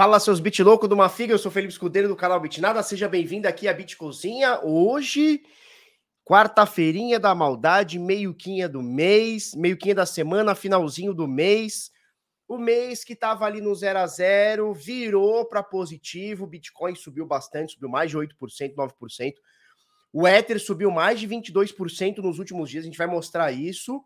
Fala seus bit louco do Mafiga, eu sou Felipe Escudeiro do canal Bitnada, seja bem-vindo aqui à Bit Cozinha. Hoje, quarta-feirinha da maldade, meio-quinha do mês, meio-quinha da semana, finalzinho do mês. O mês que estava ali no 0 a 0 virou para positivo, o Bitcoin subiu bastante, subiu mais de 8%, 9%. O Ether subiu mais de 22% nos últimos dias, a gente vai mostrar isso.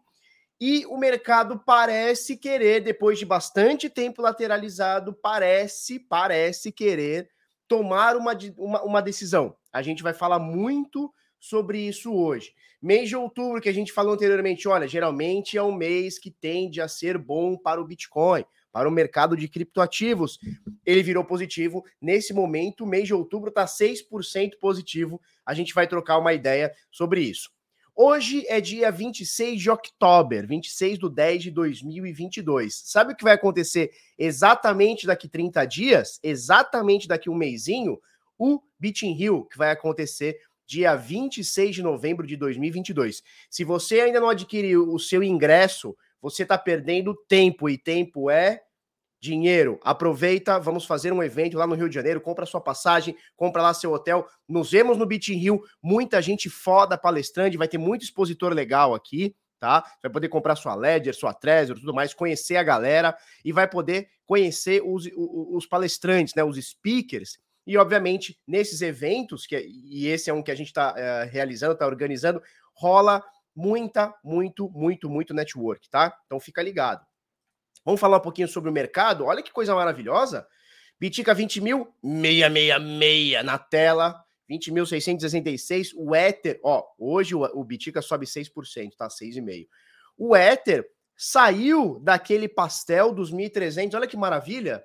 E o mercado parece querer, depois de bastante tempo lateralizado, parece, parece querer tomar uma, uma, uma decisão. A gente vai falar muito sobre isso hoje. Mês de outubro, que a gente falou anteriormente, olha, geralmente é um mês que tende a ser bom para o Bitcoin, para o mercado de criptoativos. Ele virou positivo. Nesse momento, mês de outubro está 6% positivo. A gente vai trocar uma ideia sobre isso. Hoje é dia 26 de outubro, 26 do 10 de 2022. Sabe o que vai acontecer exatamente daqui 30 dias? Exatamente daqui um mêsinho? O Beat Hill, que vai acontecer dia 26 de novembro de 2022. Se você ainda não adquiriu o seu ingresso, você está perdendo tempo, e tempo é dinheiro. Aproveita, vamos fazer um evento lá no Rio de Janeiro, compra sua passagem, compra lá seu hotel. Nos vemos no Beach Rio, muita gente foda palestrante, vai ter muito expositor legal aqui, tá? Vai poder comprar sua Ledger, sua Trezor, tudo mais, conhecer a galera e vai poder conhecer os, os, palestrantes, né, os speakers. E, obviamente, nesses eventos, que, e esse é um que a gente está uh, eh, realizando, está organizando, rola muita, muito, muito, muito network, tá? Então fica ligado. Vamos falar um pouquinho sobre o mercado? Olha que coisa maravilhosa. Bitica 20 mil, 666 na tela, 20.666. O Ether, ó, hoje o, o Bitica sobe 6%, tá? 6,5%. O Ether saiu daquele pastel dos 1.300, olha que maravilha.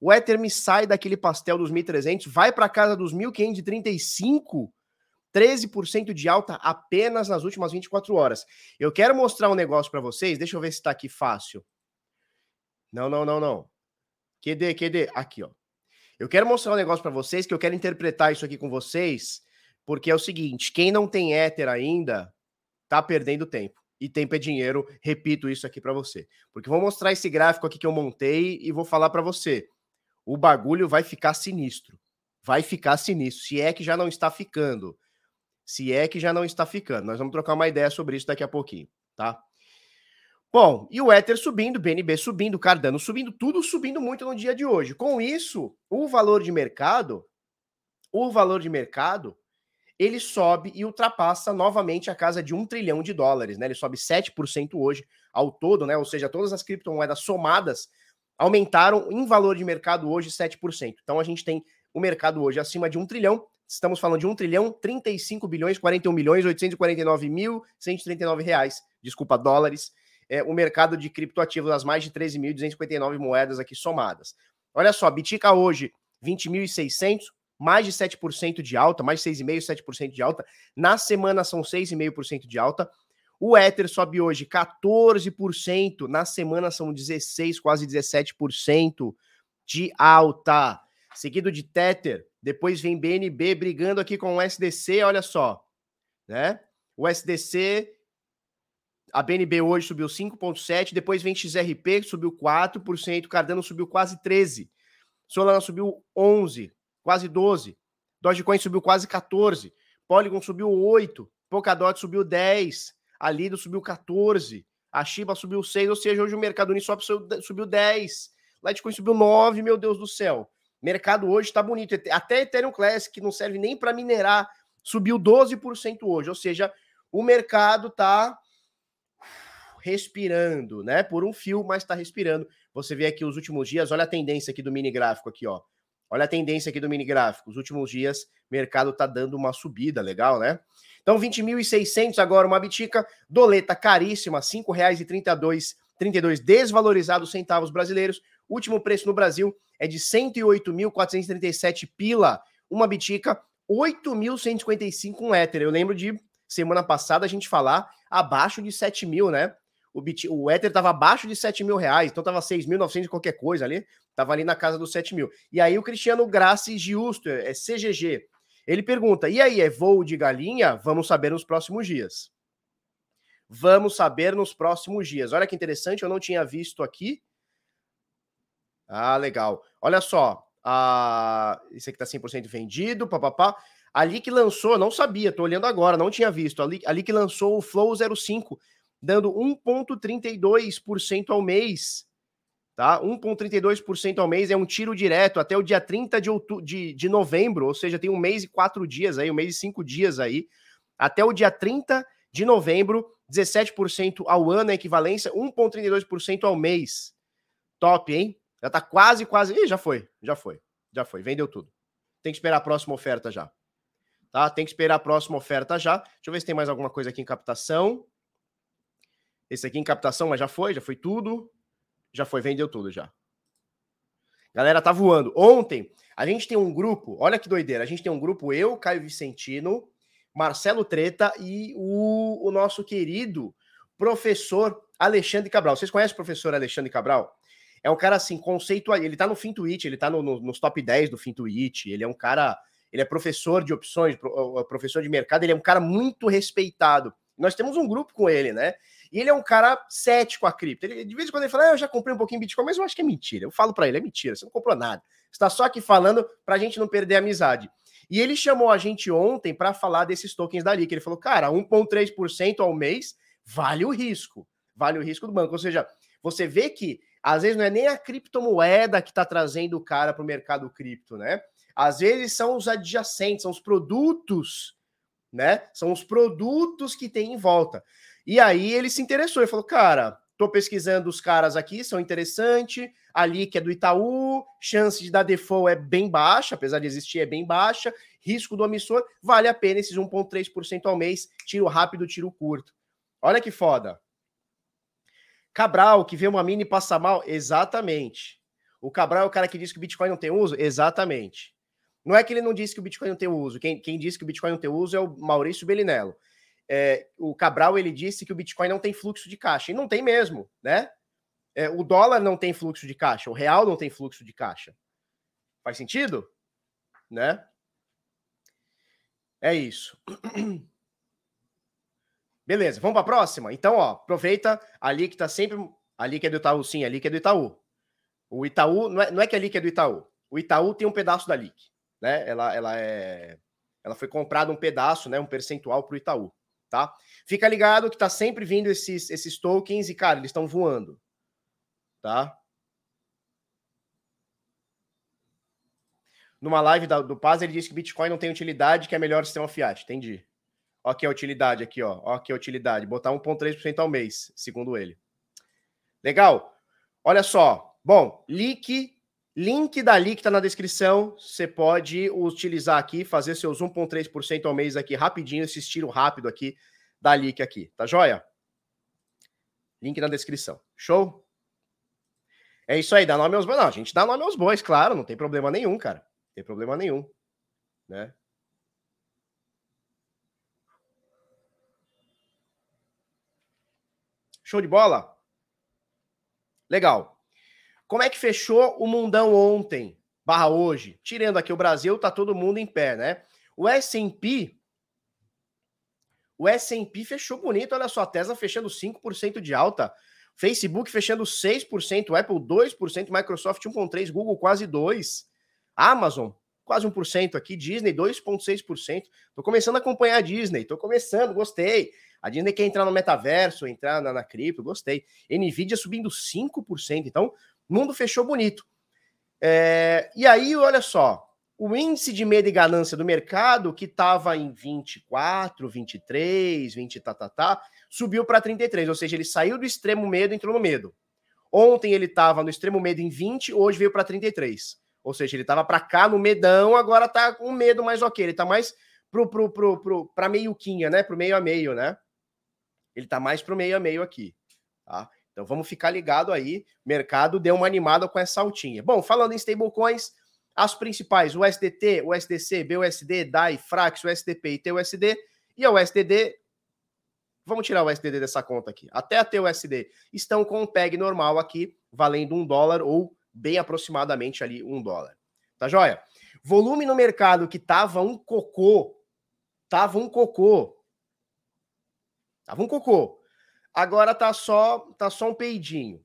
O Ether me sai daquele pastel dos 1.300, vai para casa dos 1.535, 13% de alta apenas nas últimas 24 horas. Eu quero mostrar um negócio para vocês, deixa eu ver se está aqui fácil. Não, não, não, não. QD, QD. Aqui, ó. Eu quero mostrar um negócio para vocês que eu quero interpretar isso aqui com vocês, porque é o seguinte: quem não tem éter ainda tá perdendo tempo. E tempo é dinheiro. Repito isso aqui para você. Porque vou mostrar esse gráfico aqui que eu montei e vou falar para você. O bagulho vai ficar sinistro. Vai ficar sinistro. Se é que já não está ficando. Se é que já não está ficando. Nós vamos trocar uma ideia sobre isso daqui a pouquinho, tá? Bom, e o Ether subindo, BNB subindo, Cardano subindo, tudo subindo muito no dia de hoje. Com isso, o valor de mercado, o valor de mercado, ele sobe e ultrapassa novamente a casa de um trilhão de dólares, né? Ele sobe 7% hoje ao todo, né? Ou seja, todas as criptomoedas somadas aumentaram em valor de mercado hoje 7%. Então a gente tem o mercado hoje acima de um trilhão. Estamos falando de um trilhão, 35 bilhões, 41 milhões, 849 mil, 139 reais, desculpa, dólares é, o mercado de criptoativos, as mais de 13.259 moedas aqui somadas. Olha só, Bitica hoje, 20.600, mais de 7% de alta, mais de 6,5%, 7% de alta. Na semana são 6,5% de alta. O Ether sobe hoje 14%, na semana são 16, quase 17% de alta. Seguido de Tether, depois vem BNB brigando aqui com o SDC, olha só, né? O SDC a BNB hoje subiu 5,7%, depois vem XRP, que subiu 4%, Cardano subiu quase 13%, Solana subiu 11%, quase 12%, Dogecoin subiu quase 14%, Polygon subiu 8%, Polkadot subiu 10%, a Lido subiu 14%, a Shiba subiu 6%, ou seja, hoje o mercado Uniswap subiu 10%, Litecoin subiu 9%, meu Deus do céu. Mercado hoje está bonito, até Ethereum Classic, que não serve nem para minerar, subiu 12% hoje, ou seja, o mercado está respirando, né? Por um fio, mas está respirando. Você vê aqui os últimos dias, olha a tendência aqui do mini gráfico aqui, ó. Olha a tendência aqui do mini gráfico. Os últimos dias, mercado tá dando uma subida, legal, né? Então, 20.600 agora, uma bitica, doleta caríssima, R$ 5,32, 32 desvalorizados centavos brasileiros. Último preço no Brasil é de 108.437 pila, uma bitica, 8.155 um éter. Eu lembro de semana passada a gente falar abaixo de 7 mil, né? O, Bit, o Ether estava abaixo de 7 mil reais, então estava 6.900 e qualquer coisa ali, estava ali na casa dos 7 mil. E aí o Cristiano Grassi Giusto, é CGG, ele pergunta, e aí, é voo de galinha? Vamos saber nos próximos dias. Vamos saber nos próximos dias. Olha que interessante, eu não tinha visto aqui. Ah, legal. Olha só, a esse aqui tá 100% vendido, papapá. Ali que lançou, não sabia, tô olhando agora, não tinha visto. Ali, ali que lançou o Flow 05, dando 1,32% ao mês. Tá? 1,32% ao mês é um tiro direto até o dia 30 de, outubro, de, de novembro, ou seja, tem um mês e quatro dias aí, um mês e cinco dias aí. Até o dia 30 de novembro, 17% ao ano, a equivalência, 1,32% ao mês. Top, hein? Já tá quase, quase. Ih, já foi, já foi, já foi, vendeu tudo. Tem que esperar a próxima oferta já tá? Tem que esperar a próxima oferta já. Deixa eu ver se tem mais alguma coisa aqui em captação. Esse aqui em captação, mas já foi, já foi tudo. Já foi, vendeu tudo já. Galera, tá voando. Ontem, a gente tem um grupo, olha que doideira. A gente tem um grupo, eu, Caio Vicentino, Marcelo Treta e o, o nosso querido professor Alexandre Cabral. Vocês conhecem o professor Alexandre Cabral? É um cara assim, conceitual. Ele tá no Fintuit, ele tá no, no, nos top 10 do Fintuit. Ele é um cara ele é professor de opções, professor de mercado, ele é um cara muito respeitado. Nós temos um grupo com ele, né? E ele é um cara cético a cripto. Ele, de vez em quando ele fala, ah, eu já comprei um pouquinho Bitcoin, mas eu acho que é mentira. Eu falo para ele, é mentira, você não comprou nada. Você está só aqui falando para a gente não perder a amizade. E ele chamou a gente ontem para falar desses tokens dali, que ele falou, cara, 1,3% ao mês vale o risco. Vale o risco do banco. Ou seja, você vê que às vezes não é nem a criptomoeda que está trazendo o cara para o mercado cripto, né? Às vezes são os adjacentes, são os produtos, né? São os produtos que tem em volta. E aí ele se interessou e falou: cara, tô pesquisando os caras aqui, são interessantes. Ali que é do Itaú, chance de dar default é bem baixa, apesar de existir, é bem baixa. Risco do emissor, vale a pena esses 1,3% ao mês, tiro rápido, tiro curto. Olha que foda. Cabral, que vê uma mini passar mal, exatamente. O Cabral é o cara que diz que o Bitcoin não tem uso? Exatamente. Não é que ele não disse que o Bitcoin não tem uso. Quem, quem disse que o Bitcoin não tem uso é o Maurício Bellinello. É, o Cabral ele disse que o Bitcoin não tem fluxo de caixa. E não tem mesmo, né? É, o dólar não tem fluxo de caixa, o real não tem fluxo de caixa. Faz sentido? Né? É isso. Beleza, vamos para a próxima? Então, ó, aproveita ali que tá sempre. Ali que é do Itaú, sim, ali que é do Itaú. O Itaú, não é, não é que ali que é do Itaú. O Itaú tem um pedaço da LIC né? Ela, ela é, ela foi comprada um pedaço, né? Um percentual para o Itaú, tá? Fica ligado que tá sempre vindo esses, esses tokens e cara, eles estão voando, tá? Numa live da, do Paz, ele disse que Bitcoin não tem utilidade, que é melhor sistema fiat. Entendi. Ó, aqui a utilidade aqui, ó. Ó, aqui a utilidade. Botar 1,3% ao mês, segundo ele. Legal. Olha só. Bom, leak Link da que está na descrição. Você pode utilizar aqui, fazer seus 1,3% ao mês aqui rapidinho, esse estilo rápido aqui da Leak aqui, tá joia? Link na descrição. Show? É isso aí, dá nome aos bois. Não, a gente dá nome aos bois, claro, não tem problema nenhum, cara. Não tem problema nenhum, né? Show de bola? Legal. Como é que fechou o mundão ontem, barra hoje? Tirando aqui o Brasil, tá todo mundo em pé, né? O S&P o S&P fechou bonito, olha só, a Tesla fechando 5% de alta, Facebook fechando 6%, Apple 2%, Microsoft 1.3%, Google quase 2%, Amazon quase 1% aqui, Disney 2,6%. Tô começando a acompanhar a Disney, tô começando, gostei. A Disney quer entrar no metaverso, entrar na, na cripto, gostei. Nvidia subindo 5%. Então, mundo fechou bonito. É, e aí, olha só, o índice de medo e ganância do mercado, que estava em 24, 23, 20, tá, tá, tá, subiu para 33, ou seja, ele saiu do extremo medo e entrou no medo. Ontem ele estava no extremo medo em 20, hoje veio para 33. Ou seja, ele estava para cá no medão, agora está com medo mais ok. Ele está mais pro, pro, pro, pro, meioquinha, né? Pro meio a meio, né? Ele está mais pro meio a meio aqui. Tá? Então vamos ficar ligado aí. O mercado deu uma animada com essa altinha. Bom, falando em stablecoins, as principais, o SDT, o SDC, BUSD, DAI, Frax, o SDP e TUSD. E a USDD, vamos tirar o USDD dessa conta aqui. Até a TUSD estão com um PEG normal aqui, valendo um dólar ou bem aproximadamente ali um dólar. Tá joia? Volume no mercado que tava um cocô, tava um cocô, tava um cocô agora tá só tá só um peidinho.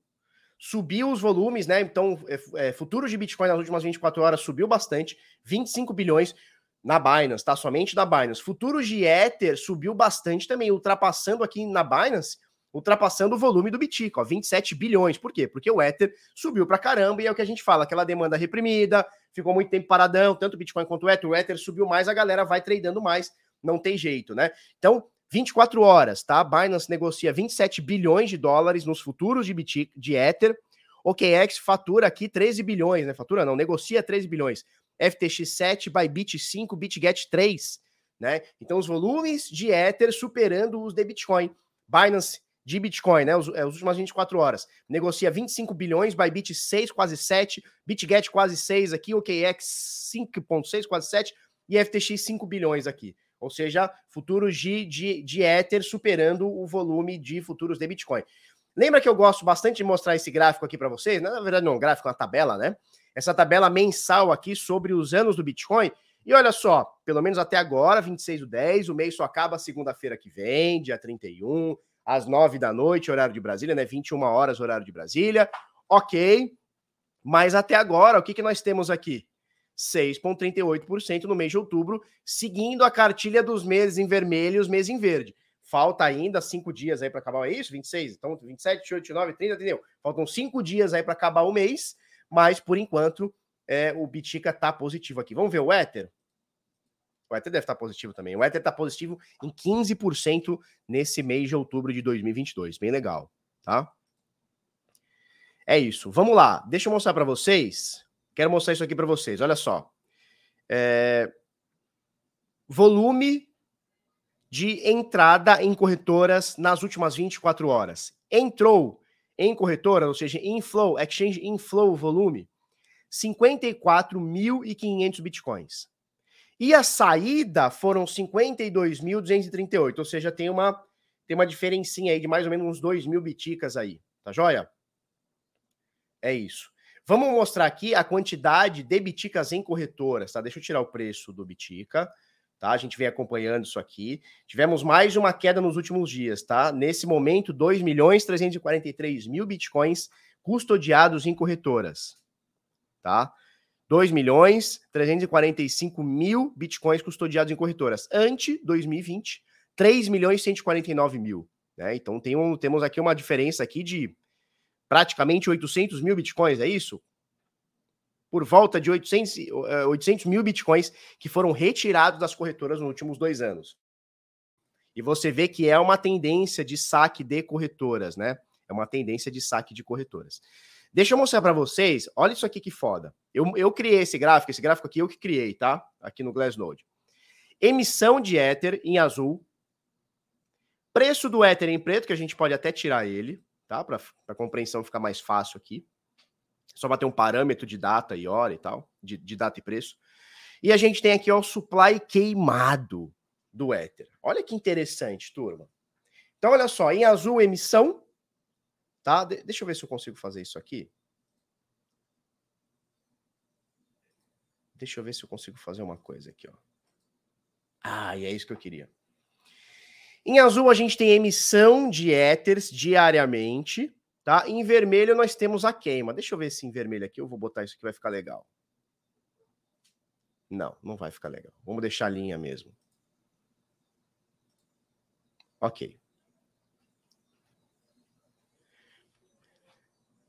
subiu os volumes, né? Então, é, é, futuros de Bitcoin nas últimas 24 horas subiu bastante, 25 bilhões na Binance, tá? Somente na Binance. Futuros de Ether subiu bastante também, ultrapassando aqui na Binance, ultrapassando o volume do Bitcoin, ó, 27 bilhões. Por quê? Porque o Ether subiu pra caramba e é o que a gente fala, aquela demanda reprimida, ficou muito tempo paradão, tanto o Bitcoin quanto o Ether, o Ether subiu mais, a galera vai tradando mais, não tem jeito, né? Então, 24 horas, tá? Binance negocia 27 bilhões de dólares nos futuros de, Bitcoin, de Ether. OKEx fatura aqui 13 bilhões, né? Fatura não, negocia 13 bilhões. FTX 7, Bybit 5, BitGet 3, né? Então os volumes de Ether superando os de Bitcoin. Binance de Bitcoin, né? Os, é, as últimas 24 horas. Negocia 25 bilhões, Bybit 6, quase 7, BitGet quase 6 aqui, OKEx 5.6, quase 7 e FTX 5 bilhões aqui. Ou seja, futuros de, de, de Ether superando o volume de futuros de Bitcoin. Lembra que eu gosto bastante de mostrar esse gráfico aqui para vocês? Na verdade, não, é um gráfico, é uma tabela, né? Essa tabela mensal aqui sobre os anos do Bitcoin. E olha só, pelo menos até agora, 26 do 10, o mês só acaba segunda-feira que vem, dia 31, às 9 da noite, horário de Brasília, né? 21 horas, horário de Brasília. Ok. Mas até agora, o que, que nós temos aqui? 6,38% no mês de outubro, seguindo a cartilha dos meses em vermelho e os meses em verde. Falta ainda cinco dias aí para acabar, é isso? 26? Então, 27, 28, 29, 30, entendeu? Faltam cinco dias aí para acabar o mês, mas por enquanto é, o Bitica tá positivo aqui. Vamos ver o Ether? O Ether deve estar tá positivo também. O Ether está positivo em 15% nesse mês de outubro de 2022. Bem legal, tá? É isso. Vamos lá. Deixa eu mostrar para vocês Quero mostrar isso aqui para vocês. Olha só. É... Volume de entrada em corretoras nas últimas 24 horas. Entrou em corretora, ou seja, inflow, exchange inflow volume, 54.500 bitcoins. E a saída foram 52.238, ou seja, tem uma tem uma diferencinha aí de mais ou menos uns 2 mil biticas aí, tá joia? É isso. Vamos mostrar aqui a quantidade de biticas em corretoras, tá? Deixa eu tirar o preço do bitica, tá? A gente vem acompanhando isso aqui. Tivemos mais uma queda nos últimos dias, tá? Nesse momento, 2 milhões 343 mil bitcoins custodiados em corretoras, tá? 2 milhões 345 mil bitcoins custodiados em corretoras. Ante 2020, 3 milhões 149 mil. Né? Então tem um, temos aqui uma diferença aqui de praticamente 800 mil bitcoins, é isso? Por volta de 800, 800 eh, mil bitcoins que foram retirados das corretoras nos últimos dois anos. E você vê que é uma tendência de saque de corretoras, né? É uma tendência de saque de corretoras. Deixa eu mostrar para vocês. Olha isso aqui que foda. Eu, eu criei esse gráfico, esse gráfico aqui eu que criei, tá? Aqui no Glassnode. Emissão de Ether em azul. Preço do Ether em preto, que a gente pode até tirar ele tá? Para a compreensão ficar mais fácil aqui. Só bater um parâmetro de data e hora e tal, de, de data e preço. E a gente tem aqui ó, o supply queimado do Ether. Olha que interessante, turma. Então, olha só, em azul, emissão, tá? De deixa eu ver se eu consigo fazer isso aqui. Deixa eu ver se eu consigo fazer uma coisa aqui, ó. Ah, e é isso que eu queria. Em azul, a gente tem emissão de éteres diariamente, tá? Em vermelho, nós temos a queima. Deixa eu ver se em vermelho aqui eu vou botar isso aqui, vai ficar legal. Não, não vai ficar legal. Vamos deixar a linha mesmo. Ok.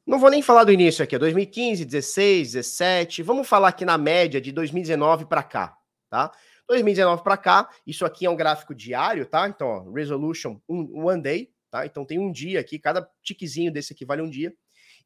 Não vou nem falar do início aqui, 2015, 16, 17. Vamos falar aqui na média de 2019 para cá, tá? 2019 para cá, isso aqui é um gráfico diário, tá? Então, ó, resolution um, one day, tá? Então tem um dia aqui, cada tiquezinho desse aqui vale um dia.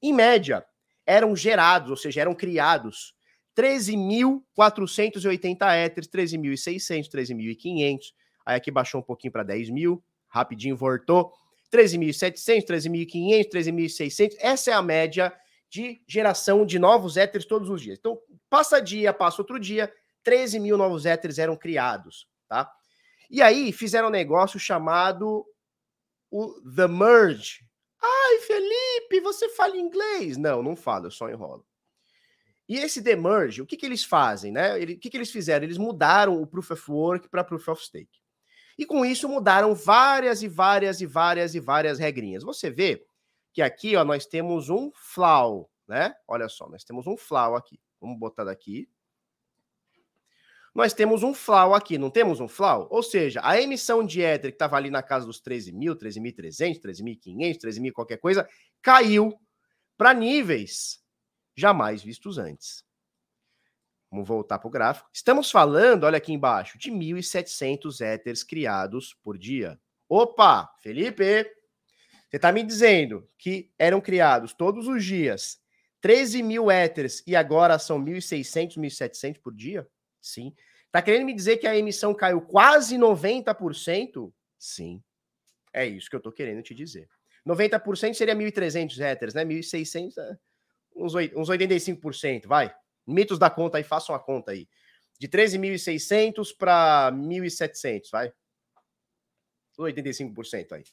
Em média, eram gerados, ou seja, eram criados 13.480 éteres, 13.600, 13.500. Aí aqui baixou um pouquinho para 10 mil, rapidinho voltou. 13.700, 13.500, 13.600. Essa é a média de geração de novos éteres todos os dias. Então, passa dia, passa outro dia, 13 mil novos éteres eram criados, tá? E aí fizeram um negócio chamado o The Merge. Ai, Felipe, você fala inglês? Não, não falo, eu só enrolo. E esse The Merge, o que, que eles fazem, né? o que, que eles fizeram? Eles mudaram o Proof of Work para Proof of Stake. E com isso mudaram várias e várias e várias e várias regrinhas. Você vê que aqui, ó, nós temos um flow, né? Olha só, nós temos um flow aqui. Vamos botar daqui. Nós temos um flow aqui, não temos um flow? Ou seja, a emissão de éter que estava ali na casa dos 13 mil, 13.300, 13.500, 13.000 qualquer coisa, caiu para níveis jamais vistos antes. Vamos voltar para o gráfico. Estamos falando, olha aqui embaixo, de 1.700 éteres criados por dia. Opa, Felipe, você está me dizendo que eram criados todos os dias 13 mil éteres e agora são 1.600, 1.700 por dia? Sim. Está querendo me dizer que a emissão caiu quase 90%? Sim. É isso que eu estou querendo te dizer. 90% seria 1.300 éteres, né? 1.600, é uns 85%, vai. Mitos da conta aí, façam a conta aí. De 13.600 para 1.700, vai. 85% aí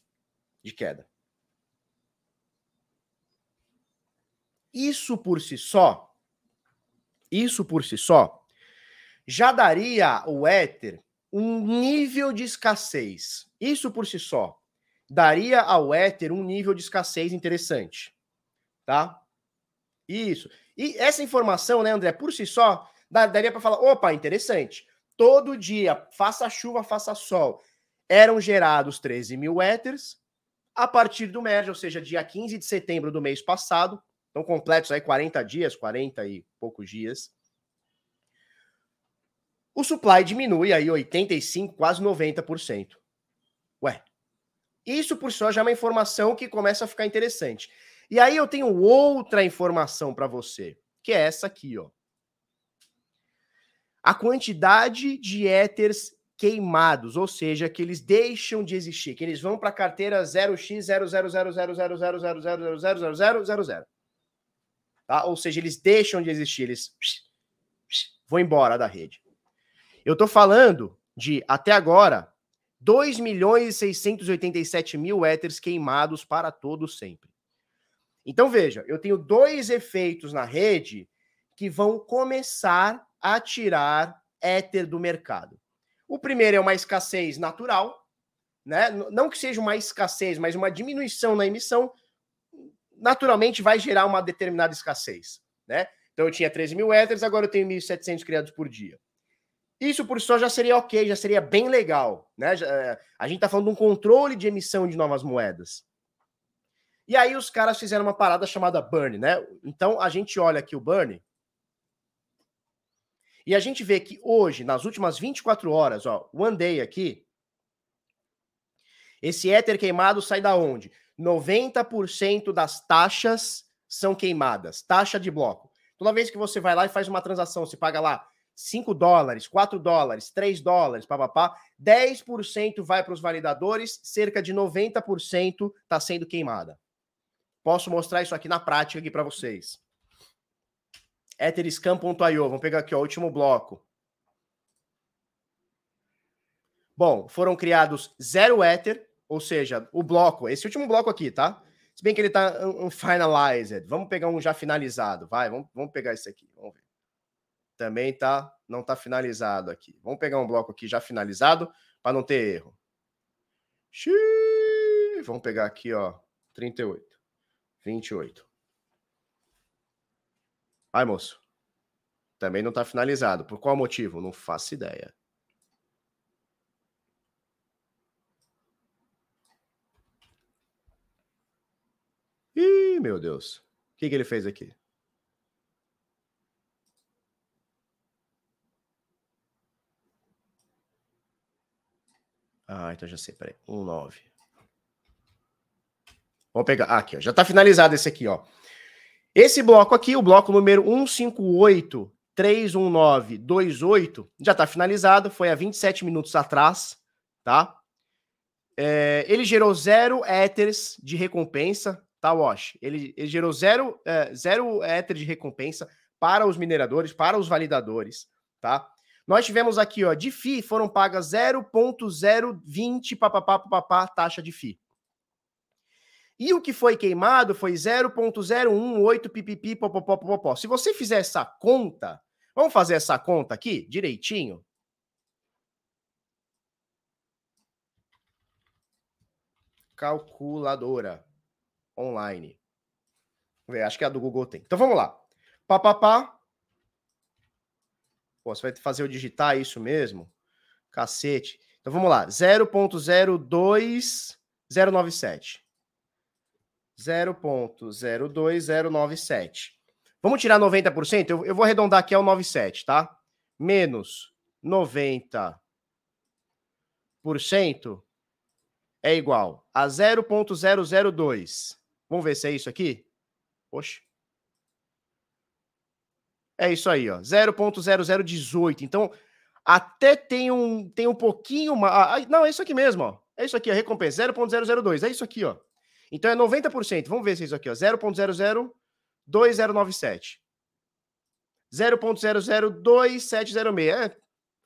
de queda. Isso por si só, isso por si só, já daria o éter um nível de escassez. Isso por si só daria ao éter um nível de escassez interessante, tá? Isso. E essa informação, né, André, por si só, daria para falar: opa, interessante. Todo dia, faça chuva, faça sol, eram gerados 13 mil éteres. A partir do merge, ou seja, dia 15 de setembro do mês passado, então completos aí 40 dias, 40 e poucos dias, o supply diminui aí 85, quase 90%. Ué, isso por só já é uma informação que começa a ficar interessante. E aí eu tenho outra informação para você, que é essa aqui, ó. A quantidade de éteres queimados, ou seja, que eles deixam de existir, que eles vão para a carteira 0x000000000000000, tá? Ou seja, eles deixam de existir, eles vão embora da rede. Eu estou falando de até agora 2 milhões e 687 mil éteres queimados para todo sempre. Então, veja, eu tenho dois efeitos na rede que vão começar a tirar éter do mercado. O primeiro é uma escassez natural, né? Não que seja uma escassez, mas uma diminuição na emissão, naturalmente vai gerar uma determinada escassez, né? Então eu tinha 13 mil éteres, agora eu tenho 1.700 criados por dia. Isso por só já seria ok, já seria bem legal, né? Eh, a gente está falando de um controle de emissão de novas moedas. E aí os caras fizeram uma parada chamada burn, né? Então a gente olha aqui o burn e a gente vê que hoje, nas últimas 24 horas, ó, one day aqui, esse éter queimado sai da onde? 90% das taxas são queimadas, taxa de bloco. Toda vez que você vai lá e faz uma transação, você paga lá 5 dólares, 4 dólares, 3 dólares, papapá, 10% vai para os validadores, cerca de 90% está sendo queimada. Posso mostrar isso aqui na prática aqui para vocês. Etherscan.io, vamos pegar aqui ó, o último bloco. Bom, foram criados zero Ether, ou seja, o bloco, esse último bloco aqui, tá? Se bem que ele tá um, finalized. Vamos pegar um já finalizado, vai, vamos, vamos pegar esse aqui, vamos ver. Também tá, não tá finalizado aqui. Vamos pegar um bloco aqui já finalizado para não ter erro. Xiii, vamos pegar aqui, ó, 38. 28. Ai, moço. Também não está finalizado. Por qual motivo? Não faço ideia. Ih, meu Deus. O que, que ele fez aqui? Ah, então já sei. Peraí. 1, 9. Vamos pegar. Ah, aqui, ó. Já está finalizado esse aqui, ó. Esse bloco aqui, o bloco número 15831928, já está finalizado, foi há 27 minutos atrás, tá? É, ele gerou zero éteres de recompensa, tá, Wash? Ele, ele gerou zero, é, zero éter de recompensa para os mineradores, para os validadores, tá? Nós tivemos aqui, ó, de FII foram pagas 0.020 papapá, papapá, taxa de FII. E o que foi queimado foi 0.018 pipipi popopó. Se você fizer essa conta, vamos fazer essa conta aqui direitinho? Calculadora. online. Acho que a do Google tem. Então vamos lá. Pá, pá, pá. Pô, você vai fazer o digitar isso mesmo? Cacete. Então vamos lá. 0.02097. 0.02097. Vamos tirar 90%? Eu, eu vou arredondar aqui ao 97, tá? Menos 90% é igual a 0.002. Vamos ver se é isso aqui? Poxa. É isso aí, ó. 0.0018. Então, até tem um, tem um pouquinho mais. Não, é isso aqui mesmo, ó. É isso aqui, a recompensa. 0.002. É isso aqui, ó. Então é 90%. Vamos ver se é isso aqui, ó. 0.002097. 0.002706. É,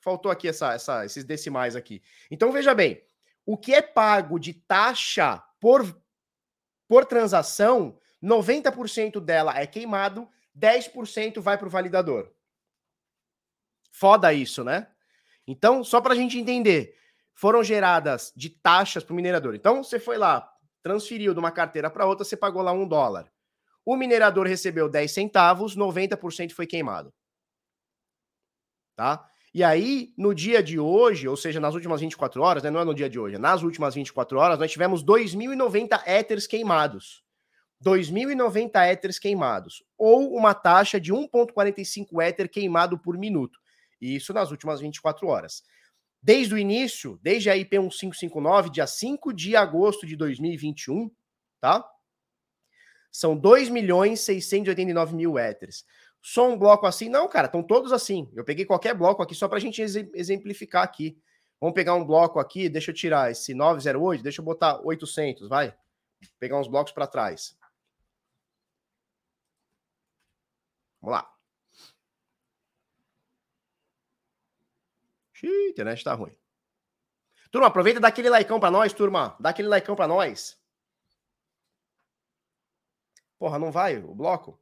faltou aqui essa, essa, esses decimais aqui. Então veja bem, o que é pago de taxa por, por transação, 90% dela é queimado, 10% vai para o validador. Foda isso, né? Então, só para a gente entender, foram geradas de taxas para o minerador. Então, você foi lá, transferiu de uma carteira para outra, você pagou lá um dólar. O minerador recebeu 10 centavos, 90% foi queimado. Tá? E aí, no dia de hoje, ou seja, nas últimas 24 horas, né, não é no dia de hoje, é nas últimas 24 horas, nós tivemos 2.090 éteres queimados. 2.090 éteres queimados, ou uma taxa de 1,45 éter queimado por minuto. Isso nas últimas 24 horas. Desde o início, desde a IP 1559, dia 5 de agosto de 2021, tá? São 2 milhões 689 mil éteres. Só um bloco assim? Não, cara, estão todos assim. Eu peguei qualquer bloco aqui só para a gente exemplificar aqui. Vamos pegar um bloco aqui, deixa eu tirar esse 908, deixa eu botar 800, vai. Pegar uns blocos para trás. Vamos lá. Xiii, internet tá ruim. Turma, aproveita e dá aquele likeão pra nós, turma. Dá aquele likeão pra nós. Porra, não vai o bloco?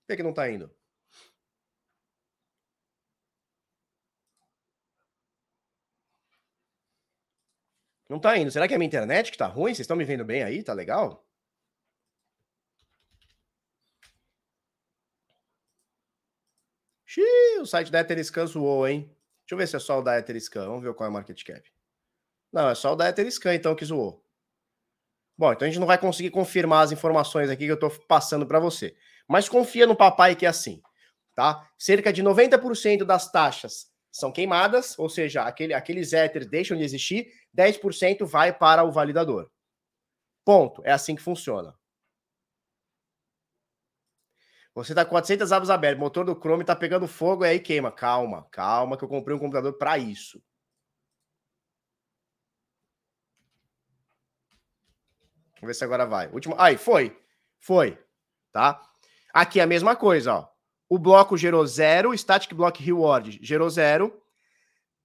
Por que, que não tá indo? Não tá indo. Será que é a minha internet que tá ruim? Vocês estão me vendo bem aí? Tá legal? Xiii, o site da Etherscan zoou, hein? Deixa eu ver se é só o da Etherscan. Vamos ver qual é o market cap. Não, é só o da Etherscan, então, que zoou. Bom, então a gente não vai conseguir confirmar as informações aqui que eu tô passando para você. Mas confia no papai que é assim, tá? Cerca de 90% das taxas são queimadas, ou seja, aquele, aqueles Ethers deixam de existir, 10% vai para o validador. Ponto. É assim que funciona. Você tá com 400 abas abertas, motor do Chrome tá pegando fogo e aí queima. Calma, calma, que eu comprei um computador para isso. Vamos ver se agora vai. Último. Aí, foi. Foi. Tá? Aqui a mesma coisa, ó. O bloco gerou zero, static block reward gerou zero.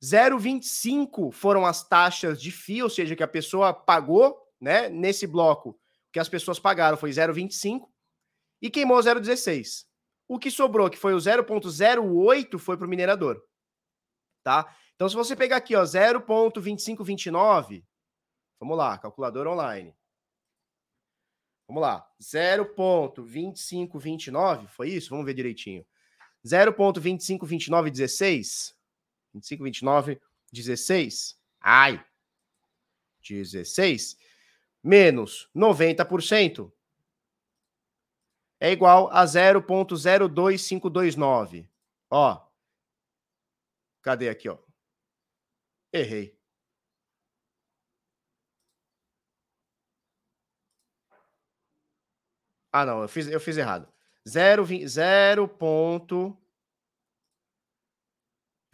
0,25 foram as taxas de FII, ou seja, que a pessoa pagou, né? Nesse bloco, que as pessoas pagaram foi 0,25 e queimou 0,16. O que sobrou, que foi o 0,08, foi para o minerador. Tá? Então, se você pegar aqui, ó, 0,2529, vamos lá, calculador online. Vamos lá, 0,2529, foi isso? Vamos ver direitinho. 0,252916. 2529 16. Ai. 16 menos 90% é igual a 0.02529. Ó. Cadê aqui, ó? Errei. Ah, não, eu fiz, eu fiz errado.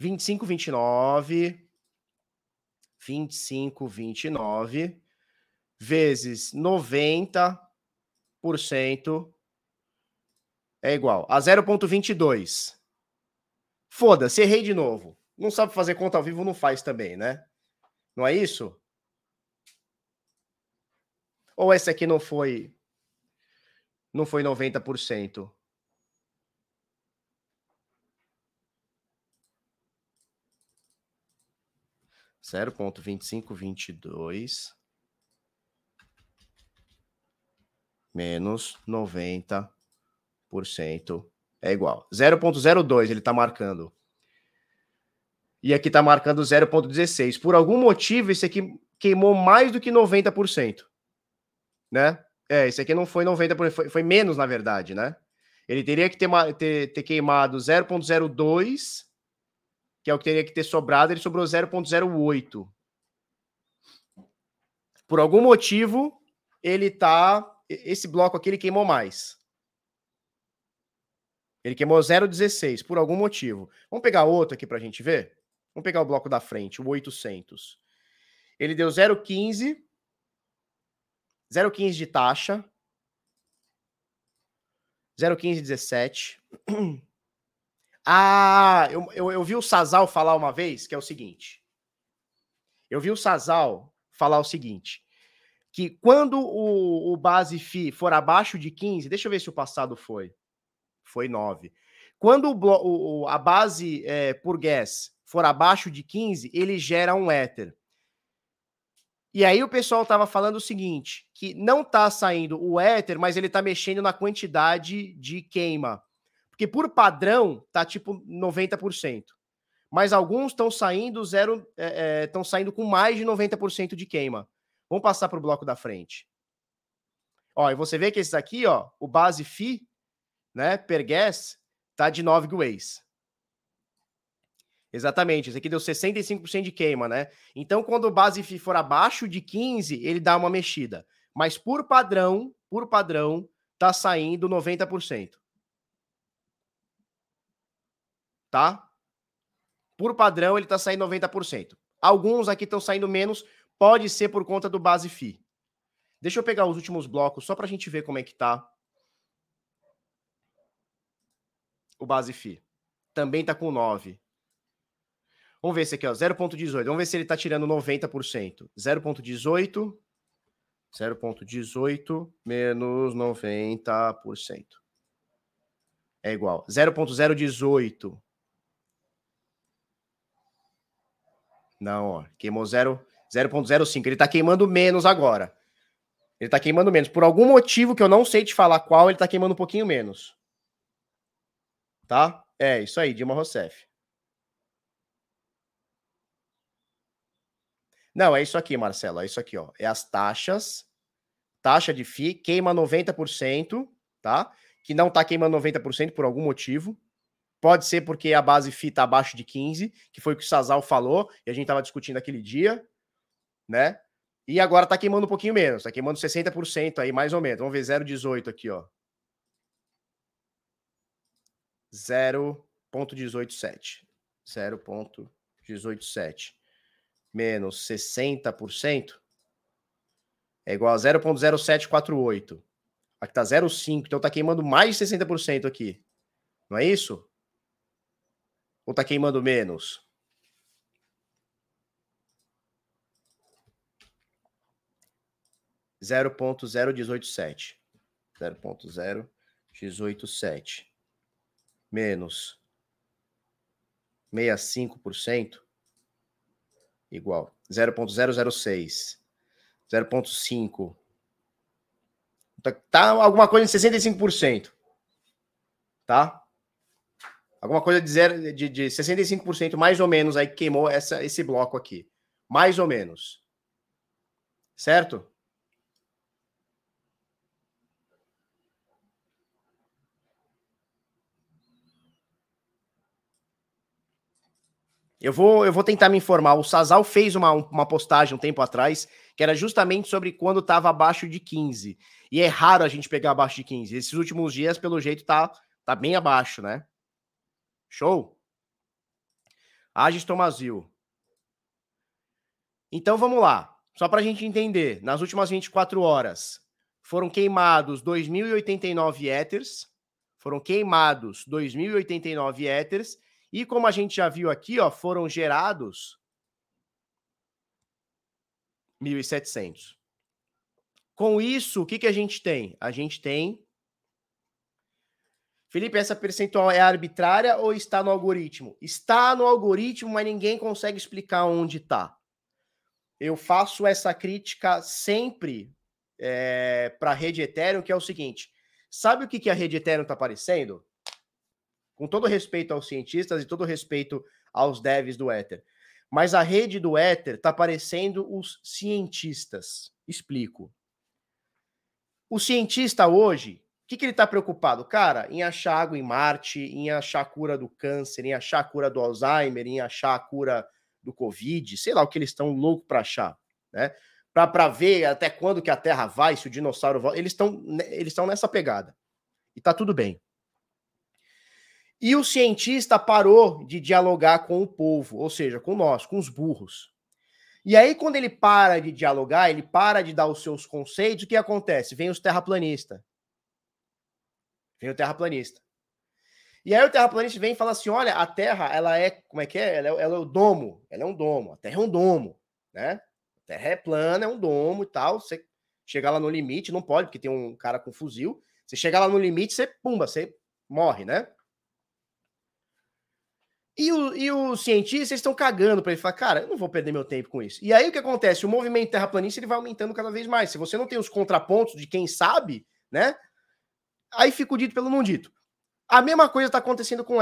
0.2529 2529 vezes 90% é igual a 0,22. Foda-se, errei de novo. Não sabe fazer conta ao vivo, não faz também, né? Não é isso? Ou esse aqui não foi não foi 90%? 0.2522 menos 90% é igual. 0.02 ele está marcando. E aqui está marcando 0.16. Por algum motivo, esse aqui queimou mais do que 90%. Né? É, esse aqui não foi 90%, foi, foi menos, na verdade, né? Ele teria que ter, ter, ter queimado 0.02, que é o que teria que ter sobrado, ele sobrou 0.08. Por algum motivo, ele tá. Esse bloco aqui ele queimou mais. Ele queimou 0,16 por algum motivo. Vamos pegar outro aqui para a gente ver? Vamos pegar o bloco da frente, o 800. Ele deu 0,15. 0,15 de taxa. 01517. Ah, eu, eu, eu, vi o Sazal falar uma vez que é o seguinte. Eu vi o Sazal falar o seguinte: que quando o, o base FI for abaixo de 15, deixa eu ver se o passado foi. Foi 9. Quando o, o, a base é, por gas for abaixo de 15, ele gera um éter. E aí o pessoal estava falando o seguinte, que não está saindo o éter, mas ele está mexendo na quantidade de queima. Porque por padrão tá tipo 90%. Mas alguns estão saindo zero, estão é, é, saindo com mais de 90% de queima. Vamos passar para o bloco da frente. Ó, e você vê que esses aqui, ó, o base FI, né, per gas, tá de 9 GWs. Exatamente, esse aqui deu 65% de queima, né? Então, quando o base FI for abaixo de 15, ele dá uma mexida. Mas por padrão, por padrão, tá saindo 90%. Tá? Por padrão, ele tá saindo 90%. Alguns aqui estão saindo menos, pode ser por conta do base FI. Deixa eu pegar os últimos blocos só para a gente ver como é que tá o base FI. Também tá com 9. Vamos ver esse aqui, ó, 0.18. Vamos ver se ele está tirando 90%. 0.18, 0.18 menos 90%. É igual. 0.018. Não, ó, queimou 0.05. Ele está queimando menos agora. Ele está queimando menos. Por algum motivo que eu não sei te falar qual, ele está queimando um pouquinho menos. Tá? É, isso aí, Dilma Rousseff. Não, é isso aqui, Marcelo. É isso aqui, ó. É as taxas. Taxa de FII queima 90%, tá? Que não tá queimando 90% por algum motivo. Pode ser porque a base FII tá abaixo de 15, que foi o que o Sazal falou, e a gente tava discutindo aquele dia, né? E agora tá queimando um pouquinho menos, tá queimando 60% aí, mais ou menos. Vamos ver 0,18 aqui, ó. 0,187. 0,187 menos 60% é igual a 0,0748. Aqui tá 0,5, então tá queimando mais de 60% aqui. Não é isso? Ou tá queimando menos? Zero ponto zero dezoito sete. Zero ponto zero dezoito sete. Menos meia cinco por cento igual 0.006, 0.5. Tá, tá alguma coisa de 65%. Tá? Alguma coisa de, zero, de, de 65% mais ou menos aí que queimou essa, esse bloco aqui. Mais ou menos. Certo? Eu vou, eu vou tentar me informar. O Sazal fez uma, uma postagem um tempo atrás que era justamente sobre quando estava abaixo de 15. E é raro a gente pegar abaixo de 15. Esses últimos dias, pelo jeito, tá, tá bem abaixo, né? Show? Agis Tomazil. Então vamos lá. Só para a gente entender, nas últimas 24 horas foram queimados 2.089 éteres, foram queimados 2.089 éteres e como a gente já viu aqui, ó, foram gerados 1.700. Com isso, o que, que a gente tem? A gente tem. Felipe, essa percentual é arbitrária ou está no algoritmo? Está no algoritmo, mas ninguém consegue explicar onde está. eu faço essa crítica sempre é, para a rede Ethereum, que é o seguinte: sabe o que, que a rede Ethereum está parecendo? Com todo respeito aos cientistas e todo respeito aos devs do Ether. Mas a rede do Ether está parecendo os cientistas. Explico. O cientista hoje, que, que ele está preocupado? Cara, em achar água em Marte, em achar a cura do câncer, em achar a cura do Alzheimer, em achar a cura do Covid, sei lá o que eles estão loucos para achar, né? Para ver até quando que a Terra vai, se o dinossauro volta. Eles estão eles estão nessa pegada. E tá tudo bem. E o cientista parou de dialogar com o povo, ou seja, com nós, com os burros. E aí, quando ele para de dialogar, ele para de dar os seus conceitos, o que acontece? Vem os terraplanistas. Vem o terraplanista. E aí o terraplanista vem e fala assim: olha, a Terra, ela é, como é que é? Ela é, ela é o domo, ela é um domo, a Terra é um domo, né? A Terra é plana, é um domo e tal. Você chegar lá no limite, não pode, porque tem um cara com fuzil. Você chega lá no limite, você, pumba, você morre, né? E, o, e os cientistas estão cagando para ele falar, cara, eu não vou perder meu tempo com isso. E aí o que acontece? O movimento terraplanista ele vai aumentando cada vez mais. Se você não tem os contrapontos de quem sabe, né? Aí fica o dito pelo não dito. A mesma coisa está acontecendo com o.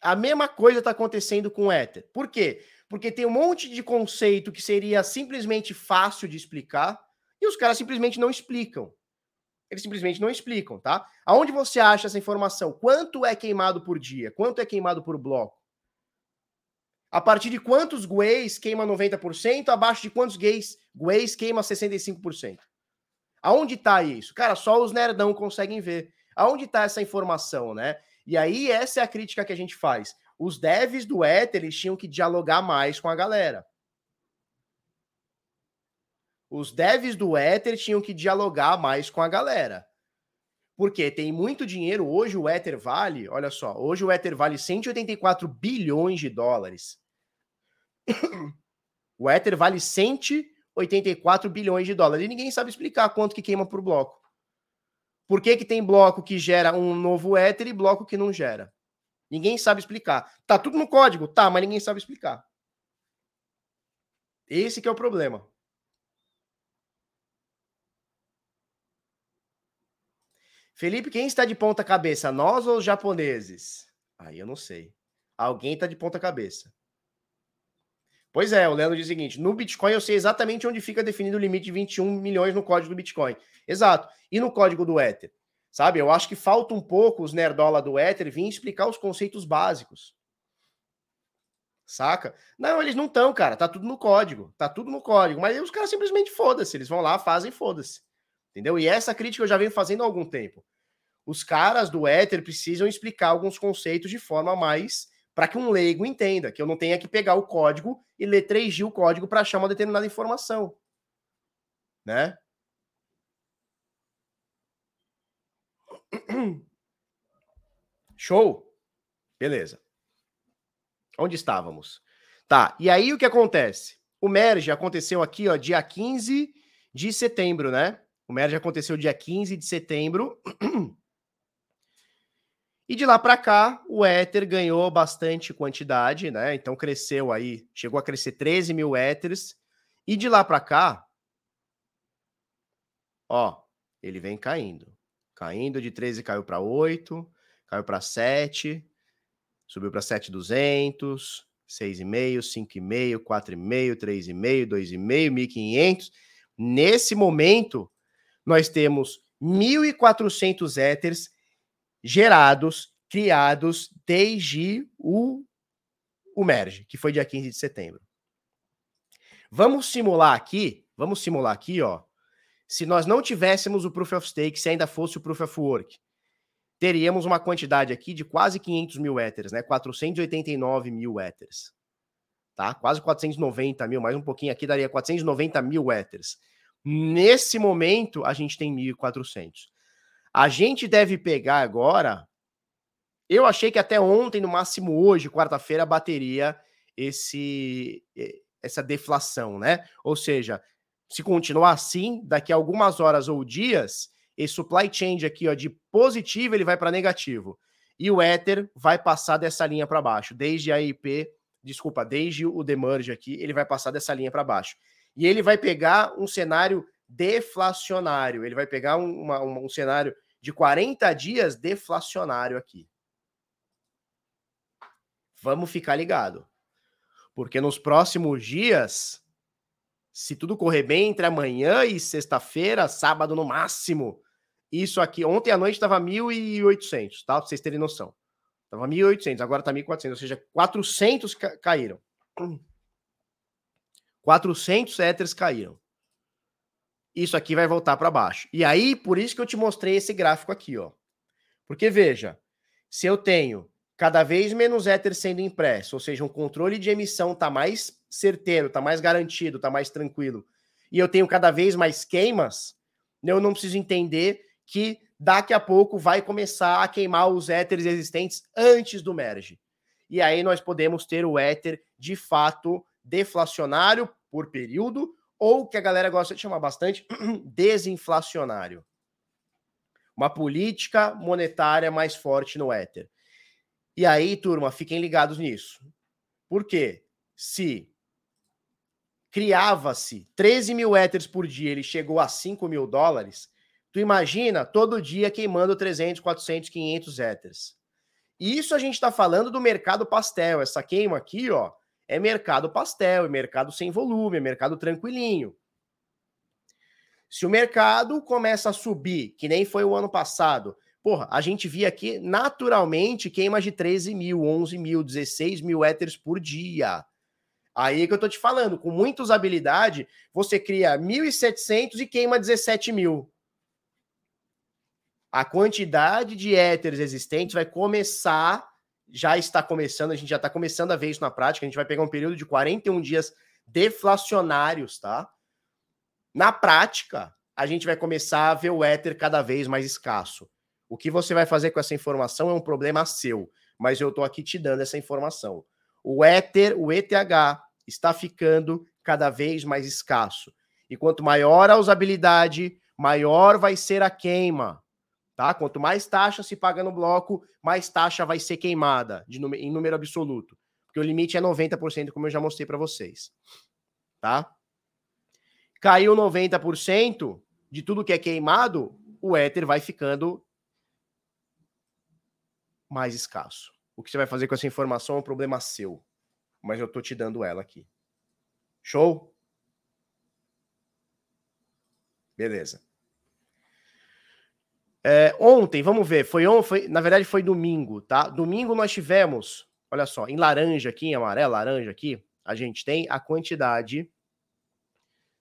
A mesma coisa está acontecendo com o. Por quê? Porque tem um monte de conceito que seria simplesmente fácil de explicar e os caras simplesmente não explicam. Eles simplesmente não explicam, tá? Aonde você acha essa informação? Quanto é queimado por dia? Quanto é queimado por bloco? A partir de quantos GUEs queima 90%? Abaixo de quantos gays, GUEs queima 65%? Aonde está isso? Cara, só os nerdão conseguem ver. Aonde está essa informação, né? E aí, essa é a crítica que a gente faz. Os devs do Ether, eles tinham que dialogar mais com a galera. Os devs do Ether tinham que dialogar mais com a galera. Porque tem muito dinheiro. Hoje o Ether vale, olha só, hoje o Ether vale 184 bilhões de dólares. o Ether vale 184 84 bilhões de dólares. E ninguém sabe explicar quanto que queima por bloco. Por que, que tem bloco que gera um novo Ether e bloco que não gera? Ninguém sabe explicar. Tá tudo no código, tá, mas ninguém sabe explicar. Esse que é o problema. Felipe, quem está de ponta cabeça, nós ou os japoneses? Aí eu não sei. Alguém está de ponta cabeça. Pois é, o Leandro diz o seguinte: no Bitcoin eu sei exatamente onde fica definido o limite de 21 milhões no código do Bitcoin. Exato. E no código do Ether? Sabe, eu acho que falta um pouco os nerdola do Ether vir explicar os conceitos básicos. Saca? Não, eles não estão, cara. Tá tudo no código. Tá tudo no código. Mas os caras simplesmente foda-se. Eles vão lá, fazem foda-se. Entendeu? E essa crítica eu já venho fazendo há algum tempo. Os caras do Ether precisam explicar alguns conceitos de forma mais para que um leigo entenda, que eu não tenha que pegar o código e ler 3G o código para achar uma determinada informação. Né? Show? Beleza. Onde estávamos? Tá, e aí o que acontece? O merge aconteceu aqui, ó, dia 15 de setembro, né? O merge aconteceu dia 15 de setembro. E de lá para cá, o Ether ganhou bastante quantidade, né? Então cresceu aí, chegou a crescer 13 mil Ethers. E de lá para cá, ó, ele vem caindo. Caindo de 13 caiu para 8, caiu para 7, subiu para 7,200, 6,5, 5,5, 4,5, 3,5, 2,5, 1.500. Nesse momento, nós temos 1.400 Ethers gerados, criados desde o, o merge, que foi dia 15 de setembro. Vamos simular aqui, vamos simular aqui, ó. Se nós não tivéssemos o Proof of Stake, se ainda fosse o Proof of Work, teríamos uma quantidade aqui de quase 500 mil Ethers, né? 489 mil Ethers. Tá? Quase 490 mil, mais um pouquinho aqui daria 490 mil Ethers. Nesse momento, a gente tem 1.400. A gente deve pegar agora. Eu achei que até ontem, no máximo hoje, quarta-feira, bateria esse essa deflação, né? Ou seja, se continuar assim, daqui a algumas horas ou dias, esse supply change aqui, ó, de positivo, ele vai para negativo. E o Ether vai passar dessa linha para baixo, desde a IP desculpa, desde o demerge aqui, ele vai passar dessa linha para baixo. E ele vai pegar um cenário deflacionário, ele vai pegar um, uma, um cenário de 40 dias deflacionário aqui. Vamos ficar ligado. Porque nos próximos dias, se tudo correr bem entre amanhã e sexta-feira, sábado no máximo, isso aqui, ontem à noite estava 1.800, tá? Pra vocês terem noção. Tava 1.800, agora tá 1.400, ou seja, 400 ca caíram. 400 Ethers caíram. Isso aqui vai voltar para baixo. E aí, por isso que eu te mostrei esse gráfico aqui, ó. Porque veja, se eu tenho cada vez menos Ether sendo impresso, ou seja, um controle de emissão tá mais certeiro, tá mais garantido, tá mais tranquilo, e eu tenho cada vez mais queimas, eu não preciso entender que daqui a pouco vai começar a queimar os éteres existentes antes do merge. E aí nós podemos ter o éter de fato deflacionário por período, ou que a galera gosta de chamar bastante desinflacionário. Uma política monetária mais forte no éter. E aí, turma, fiquem ligados nisso. Por quê? Se criava-se 13 mil éteres por dia, ele chegou a 5 mil dólares, tu imagina todo dia queimando 300, 400, 500 éteres. Isso a gente está falando do mercado pastel. Essa queima aqui, ó, é mercado pastel, é mercado sem volume, é mercado tranquilinho. Se o mercado começa a subir, que nem foi o ano passado, Porra, a gente via aqui naturalmente queimas de 13 mil, 11 mil, 16 mil éteres por dia. Aí que eu tô te falando, com muita usabilidade, você cria 1.700 e queima 17 mil. A quantidade de éteres existentes vai começar, já está começando, a gente já está começando a ver isso na prática, a gente vai pegar um período de 41 dias deflacionários, tá? Na prática, a gente vai começar a ver o éter cada vez mais escasso. O que você vai fazer com essa informação é um problema seu, mas eu estou aqui te dando essa informação. O Ether, o ETH, está ficando cada vez mais escasso. E quanto maior a usabilidade, maior vai ser a queima. Tá? Quanto mais taxa se paga no bloco, mais taxa vai ser queimada de em número absoluto. Porque o limite é 90%, como eu já mostrei para vocês. Tá? Caiu 90% de tudo que é queimado, o Ether vai ficando mais escasso. O que você vai fazer com essa informação é um problema seu, mas eu tô te dando ela aqui. Show? Beleza. É, ontem, vamos ver, foi ontem, na verdade foi domingo, tá? Domingo nós tivemos, olha só, em laranja aqui, em amarelo, laranja aqui, a gente tem a quantidade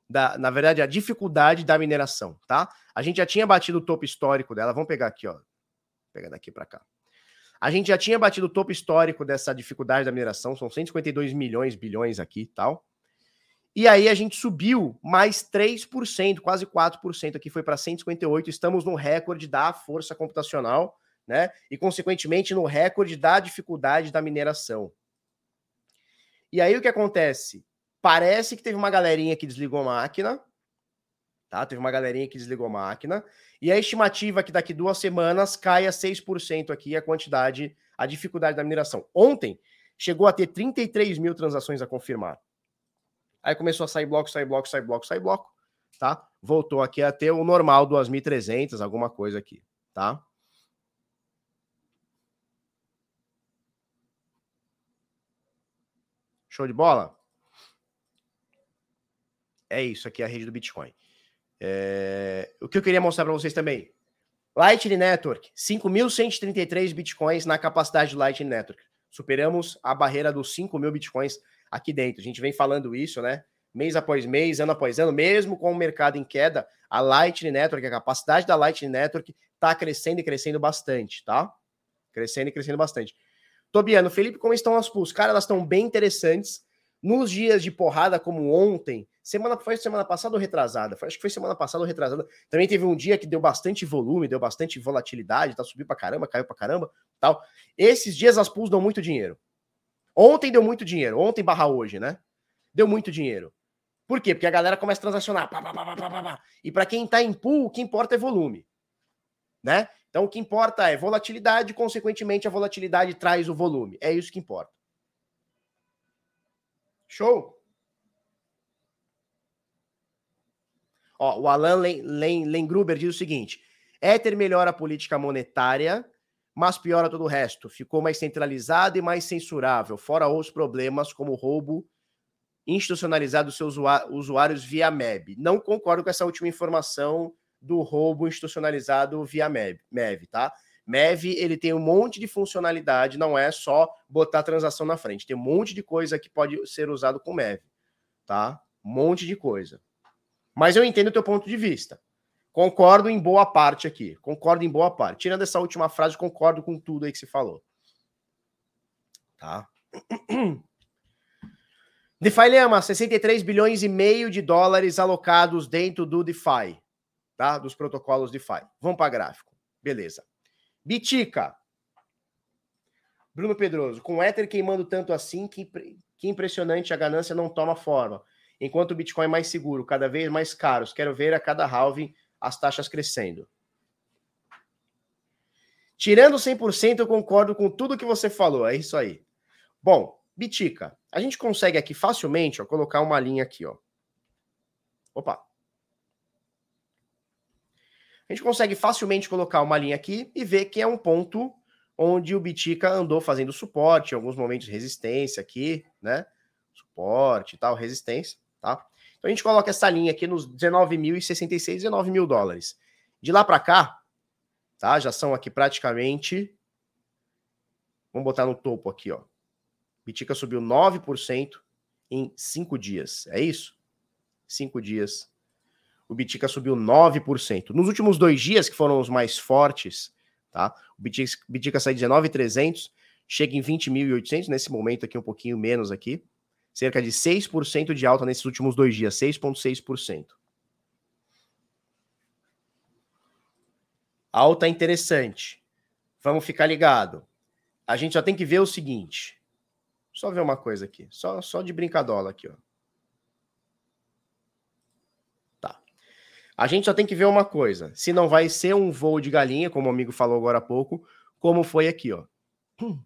da, na verdade, a dificuldade da mineração, tá? A gente já tinha batido o topo histórico dela, vamos pegar aqui, ó. Pegar daqui para cá. A gente já tinha batido o topo histórico dessa dificuldade da mineração, são 152 milhões, bilhões aqui tal. E aí a gente subiu mais 3%, quase 4% aqui, foi para 158. Estamos no recorde da força computacional, né? E, consequentemente, no recorde da dificuldade da mineração. E aí o que acontece? Parece que teve uma galerinha que desligou a máquina, tá? Teve uma galerinha que desligou a máquina. E a estimativa é que daqui duas semanas caia 6% aqui a quantidade, a dificuldade da mineração. Ontem chegou a ter 33 mil transações a confirmar. Aí começou a sair bloco, sair bloco, sair bloco, sair bloco, tá? Voltou aqui a ter o normal 2.300, alguma coisa aqui, tá? Show de bola? É isso aqui, a rede do Bitcoin. É... O que eu queria mostrar para vocês também. Lightning Network, 5.133 bitcoins na capacidade do Lightning Network. Superamos a barreira dos 5 mil bitcoins aqui dentro. A gente vem falando isso, né? Mês após mês, ano após ano, mesmo com o mercado em queda, a Lightning Network, a capacidade da Lightning Network está crescendo e crescendo bastante, tá? Crescendo e crescendo bastante. Tobiano, Felipe, como estão as pools? Cara, elas estão bem interessantes. Nos dias de porrada como ontem, semana foi semana passada ou retrasada? Acho que foi semana passada ou retrasada. Também teve um dia que deu bastante volume, deu bastante volatilidade, tá subiu para caramba, caiu para caramba, tal. Esses dias as pools dão muito dinheiro. Ontem deu muito dinheiro, ontem barra hoje, né? Deu muito dinheiro. Por quê? Porque a galera começa a transacionar. Pá, pá, pá, e para quem está em pool, o que importa é volume. Né? Então o que importa é volatilidade, consequentemente a volatilidade traz o volume. É isso que importa. Show. Ó, o Alan Lengruber diz o seguinte: Ether melhora a política monetária, mas piora todo o resto. Ficou mais centralizado e mais censurável, fora outros problemas como roubo institucionalizado dos seus usuários via MEB. Não concordo com essa última informação do roubo institucionalizado via MEB, MEV, tá? MEV, ele tem um monte de funcionalidade, não é só botar transação na frente. Tem um monte de coisa que pode ser usado com MEV, tá? Um monte de coisa. Mas eu entendo o teu ponto de vista. Concordo em boa parte aqui. Concordo em boa parte. Tirando essa última frase, concordo com tudo aí que se falou. Tá? DeFi Lema, 63 bilhões e meio de dólares alocados dentro do DeFi, tá? Dos protocolos DeFi. Vamos para gráfico. Beleza. Bitica. Bruno Pedroso, com o Ether queimando tanto assim, que, que impressionante, a ganância não toma forma. Enquanto o Bitcoin é mais seguro, cada vez mais caros. Quero ver a cada halving as taxas crescendo. Tirando 100%, eu concordo com tudo que você falou. É isso aí. Bom, Bitica, a gente consegue aqui facilmente ó, colocar uma linha aqui. Ó. Opa. A gente consegue facilmente colocar uma linha aqui e ver que é um ponto onde o Bitica andou fazendo suporte, em alguns momentos de resistência aqui, né? Suporte e tal, resistência, tá? Então a gente coloca essa linha aqui nos 19.066, 19 mil dólares. De lá para cá, tá? Já são aqui praticamente. Vamos botar no topo aqui, ó. Bitica subiu 9% em 5 dias. É isso? 5 dias. O Bitica subiu 9%. Nos últimos dois dias, que foram os mais fortes, tá? O Bitica, Bitica sai de 19,300, chega em 20.800, nesse momento aqui um pouquinho menos aqui cerca de 6% de alta nesses últimos dois dias, 6,6%. Alta interessante. Vamos ficar ligado. A gente só tem que ver o seguinte. Só ver uma coisa aqui. Só, só de brincadola aqui, ó. Tá. A gente só tem que ver uma coisa. Se não vai ser um voo de galinha, como o amigo falou agora há pouco, como foi aqui, ó.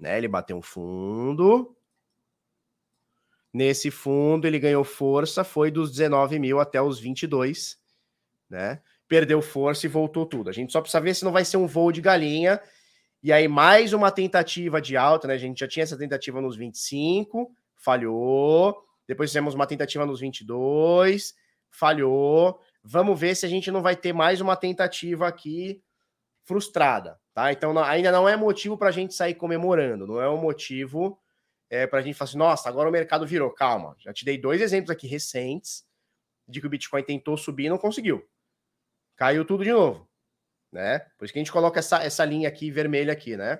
Né, ele bateu um fundo, Nesse fundo, ele ganhou força, foi dos 19 mil até os 22, né? Perdeu força e voltou tudo. A gente só precisa ver se não vai ser um voo de galinha. E aí, mais uma tentativa de alta, né? A gente já tinha essa tentativa nos 25, falhou. Depois fizemos uma tentativa nos 22, falhou. Vamos ver se a gente não vai ter mais uma tentativa aqui frustrada, tá? Então, ainda não é motivo para a gente sair comemorando, não é um motivo é, para a gente falar assim, nossa, agora o mercado virou. Calma, já te dei dois exemplos aqui recentes de que o Bitcoin tentou subir e não conseguiu. Caiu tudo de novo, né? Por isso que a gente coloca essa, essa linha aqui vermelha aqui, né?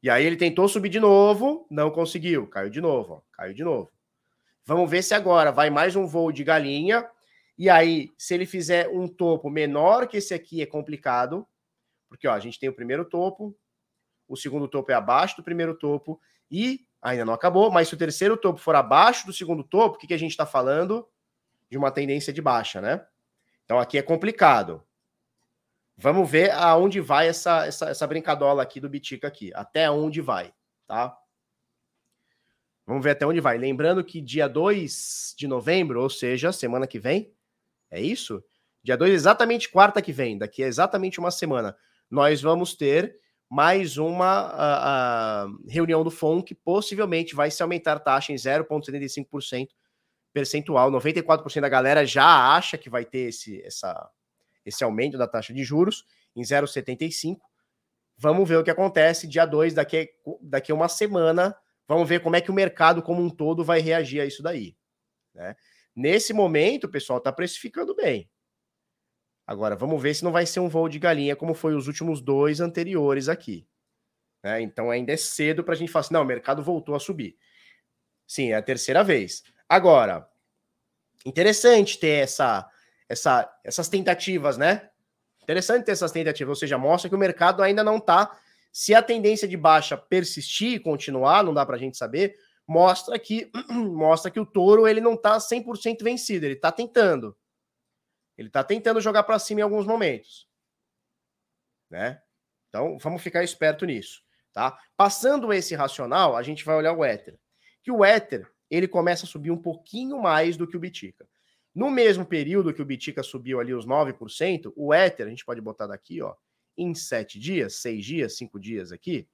E aí ele tentou subir de novo, não conseguiu, caiu de novo, ó, caiu de novo. Vamos ver se agora vai mais um voo de galinha. E aí, se ele fizer um topo menor que esse aqui, é complicado, porque ó, a gente tem o primeiro topo, o segundo topo é abaixo do primeiro topo, e ainda não acabou, mas se o terceiro topo for abaixo do segundo topo, o que, que a gente está falando? De uma tendência de baixa, né? Então aqui é complicado. Vamos ver aonde vai essa, essa, essa brincadola aqui do Bitica aqui. Até onde vai, tá? Vamos ver até onde vai. Lembrando que dia 2 de novembro, ou seja, semana que vem, é isso? Dia 2, exatamente quarta que vem, daqui a exatamente uma semana, nós vamos ter mais uma reunião do FON que possivelmente vai se aumentar a taxa em 0,75% percentual. 94% da galera já acha que vai ter esse, essa, esse aumento da taxa de juros em 0,75%. Vamos ver o que acontece dia 2, daqui, daqui a uma semana. Vamos ver como é que o mercado como um todo vai reagir a isso daí. Né? Nesse momento, o pessoal está precificando bem. Agora, vamos ver se não vai ser um voo de galinha como foi os últimos dois anteriores aqui. Né? Então, ainda é cedo para a gente falar assim: não, o mercado voltou a subir. Sim, é a terceira vez. Agora, interessante ter essa, essa, essas tentativas, né? Interessante ter essas tentativas, ou seja, mostra que o mercado ainda não está. Se a tendência de baixa persistir e continuar, não dá para a gente saber, mostra que mostra que o touro ele não está 100% vencido, ele está tentando. Ele está tentando jogar para cima em alguns momentos. Né? Então, vamos ficar esperto nisso. Tá? Passando esse racional, a gente vai olhar o Ether. Que o Ether, ele começa a subir um pouquinho mais do que o Bitica. No mesmo período que o Bitica subiu ali os 9%, o Ether, a gente pode botar daqui, ó, em 7 dias, 6 dias, 5 dias aqui,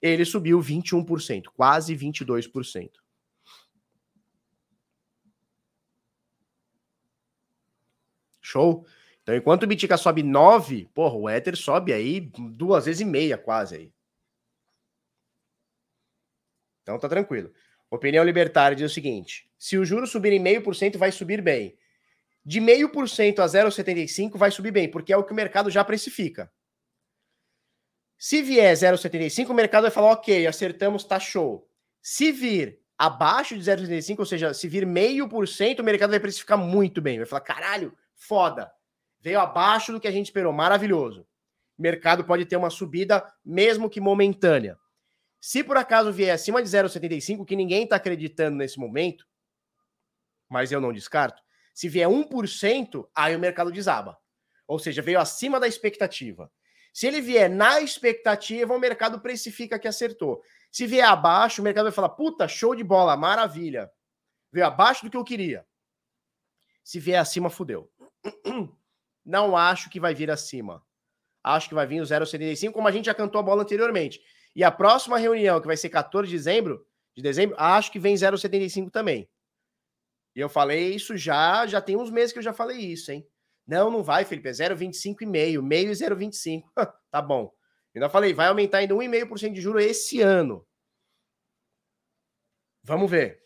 ele subiu 21%, quase 22%. Show? Então, enquanto o Bitica sobe 9, porra, o Ether sobe aí duas vezes e meia, quase aí. Então tá tranquilo. Opinião libertária diz o seguinte: se o juro subir em meio por cento, vai subir bem. De meio por cento a 0,75 vai subir bem, porque é o que o mercado já precifica. Se vier 0,75, o mercado vai falar, ok, acertamos, tá show. Se vir abaixo de 0,75, ou seja, se vir meio por cento, o mercado vai precificar muito bem. Vai falar, caralho, foda. Veio abaixo do que a gente esperou, maravilhoso. Mercado pode ter uma subida, mesmo que momentânea. Se por acaso vier acima de 0,75, que ninguém está acreditando nesse momento, mas eu não descarto, se vier 1%, aí o mercado desaba. Ou seja, veio acima da expectativa. Se ele vier na expectativa, o mercado precifica que acertou. Se vier abaixo, o mercado vai falar: puta, show de bola, maravilha. Veio abaixo do que eu queria. Se vier acima, fudeu. Não acho que vai vir acima. Acho que vai vir o 0,75, como a gente já cantou a bola anteriormente. E a próxima reunião, que vai ser 14 de dezembro, de dezembro, acho que vem 0,75 também. E eu falei isso já, já tem uns meses que eu já falei isso, hein? Não, não vai, Felipe, é 0,25 e meio, meio e 0,25. tá bom. Eu ainda falei, vai aumentar ainda 1,5% de juro esse ano. Vamos ver.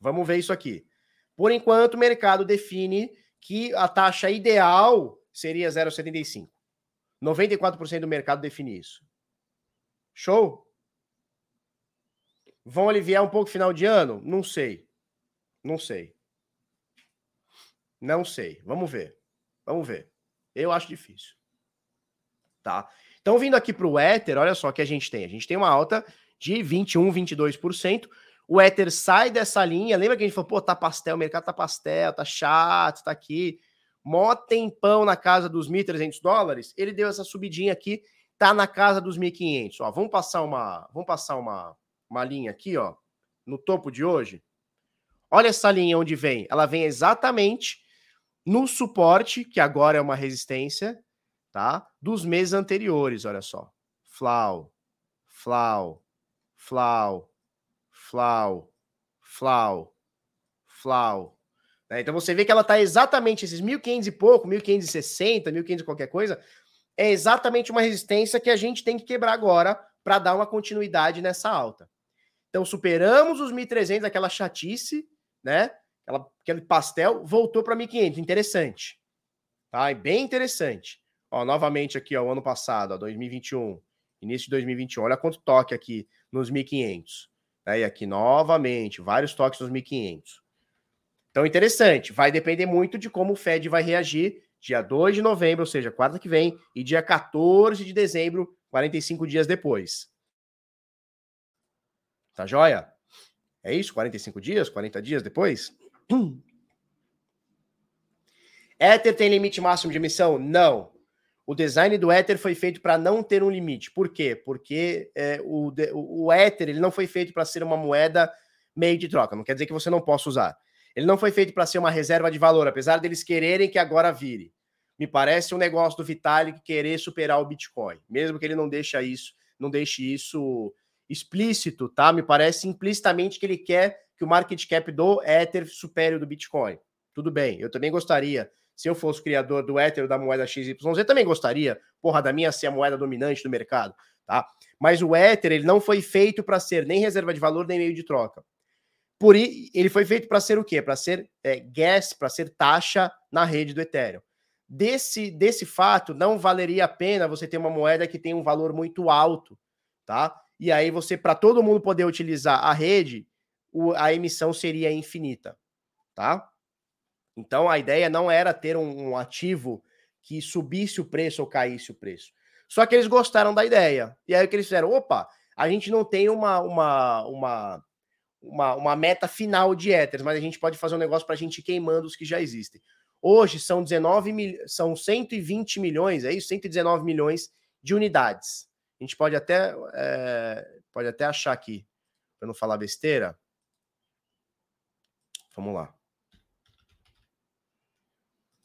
Vamos ver isso aqui. Por enquanto, o mercado define que a taxa ideal seria 0,75. 94% do mercado define isso. Show? Vão aliviar um pouco final de ano? Não sei. Não sei. Não sei. Vamos ver. Vamos ver. Eu acho difícil. Tá? Então, vindo aqui para o Ether, olha só o que a gente tem. A gente tem uma alta de 21, 22%. O Ether sai dessa linha. Lembra que a gente falou, pô, tá pastel, o mercado tá pastel, tá chato, tá aqui. Mó tempão na casa dos 1.300 dólares. Ele deu essa subidinha aqui tá na casa dos 1.500. Ó, vamos passar uma, vamos passar uma, uma linha aqui, ó, no topo de hoje. Olha essa linha onde vem. Ela vem exatamente no suporte, que agora é uma resistência, tá? Dos meses anteriores, olha só. Flau, flau, flau, flau, flau, flau. Né? Então você vê que ela tá exatamente esses 1.500 e pouco, 1.560, 1.500 qualquer coisa, é exatamente uma resistência que a gente tem que quebrar agora para dar uma continuidade nessa alta. Então, superamos os 1.300, aquela chatice, né? Aquela, aquele pastel, voltou para 1.500. Interessante. Tá? bem interessante. Ó, novamente aqui, ó, o ano passado, ó, 2021, início de 2021. Olha quanto toque aqui nos 1.500. Né? E aqui, novamente, vários toques nos 1.500. Então, interessante. Vai depender muito de como o Fed vai reagir dia 2 de novembro, ou seja, quarta que vem, e dia 14 de dezembro, 45 dias depois. Tá joia? É isso? 45 dias? 40 dias depois? Ether tem limite máximo de emissão? Não. O design do Ether foi feito para não ter um limite. Por quê? Porque é, o, o Ether ele não foi feito para ser uma moeda meio de troca. Não quer dizer que você não possa usar. Ele não foi feito para ser uma reserva de valor, apesar deles quererem que agora vire. Me parece um negócio do Vitalik querer superar o Bitcoin, mesmo que ele não deixe isso, não deixe isso explícito, tá? Me parece implicitamente que ele quer que o market cap do Ether supere o do Bitcoin. Tudo bem, eu também gostaria, se eu fosse criador do Ether da moeda XYZ, também gostaria, porra, da minha ser a moeda dominante do mercado, tá? Mas o Ether, ele não foi feito para ser nem reserva de valor, nem meio de troca. Por ele foi feito para ser o quê? Para ser é, gas, para ser taxa na rede do Ethereum. Desse, desse fato, não valeria a pena você ter uma moeda que tem um valor muito alto, tá? E aí você, para todo mundo poder utilizar a rede, o, a emissão seria infinita, tá? Então a ideia não era ter um, um ativo que subisse o preço ou caísse o preço. Só que eles gostaram da ideia. E aí o que eles fizeram? Opa, a gente não tem uma, uma, uma uma, uma meta final de éteres, mas a gente pode fazer um negócio para a gente ir queimando os que já existem. Hoje são 19 mil, são 120 milhões, é isso? 119 milhões de unidades. A gente pode até, é, pode até achar aqui para não falar besteira. Vamos lá.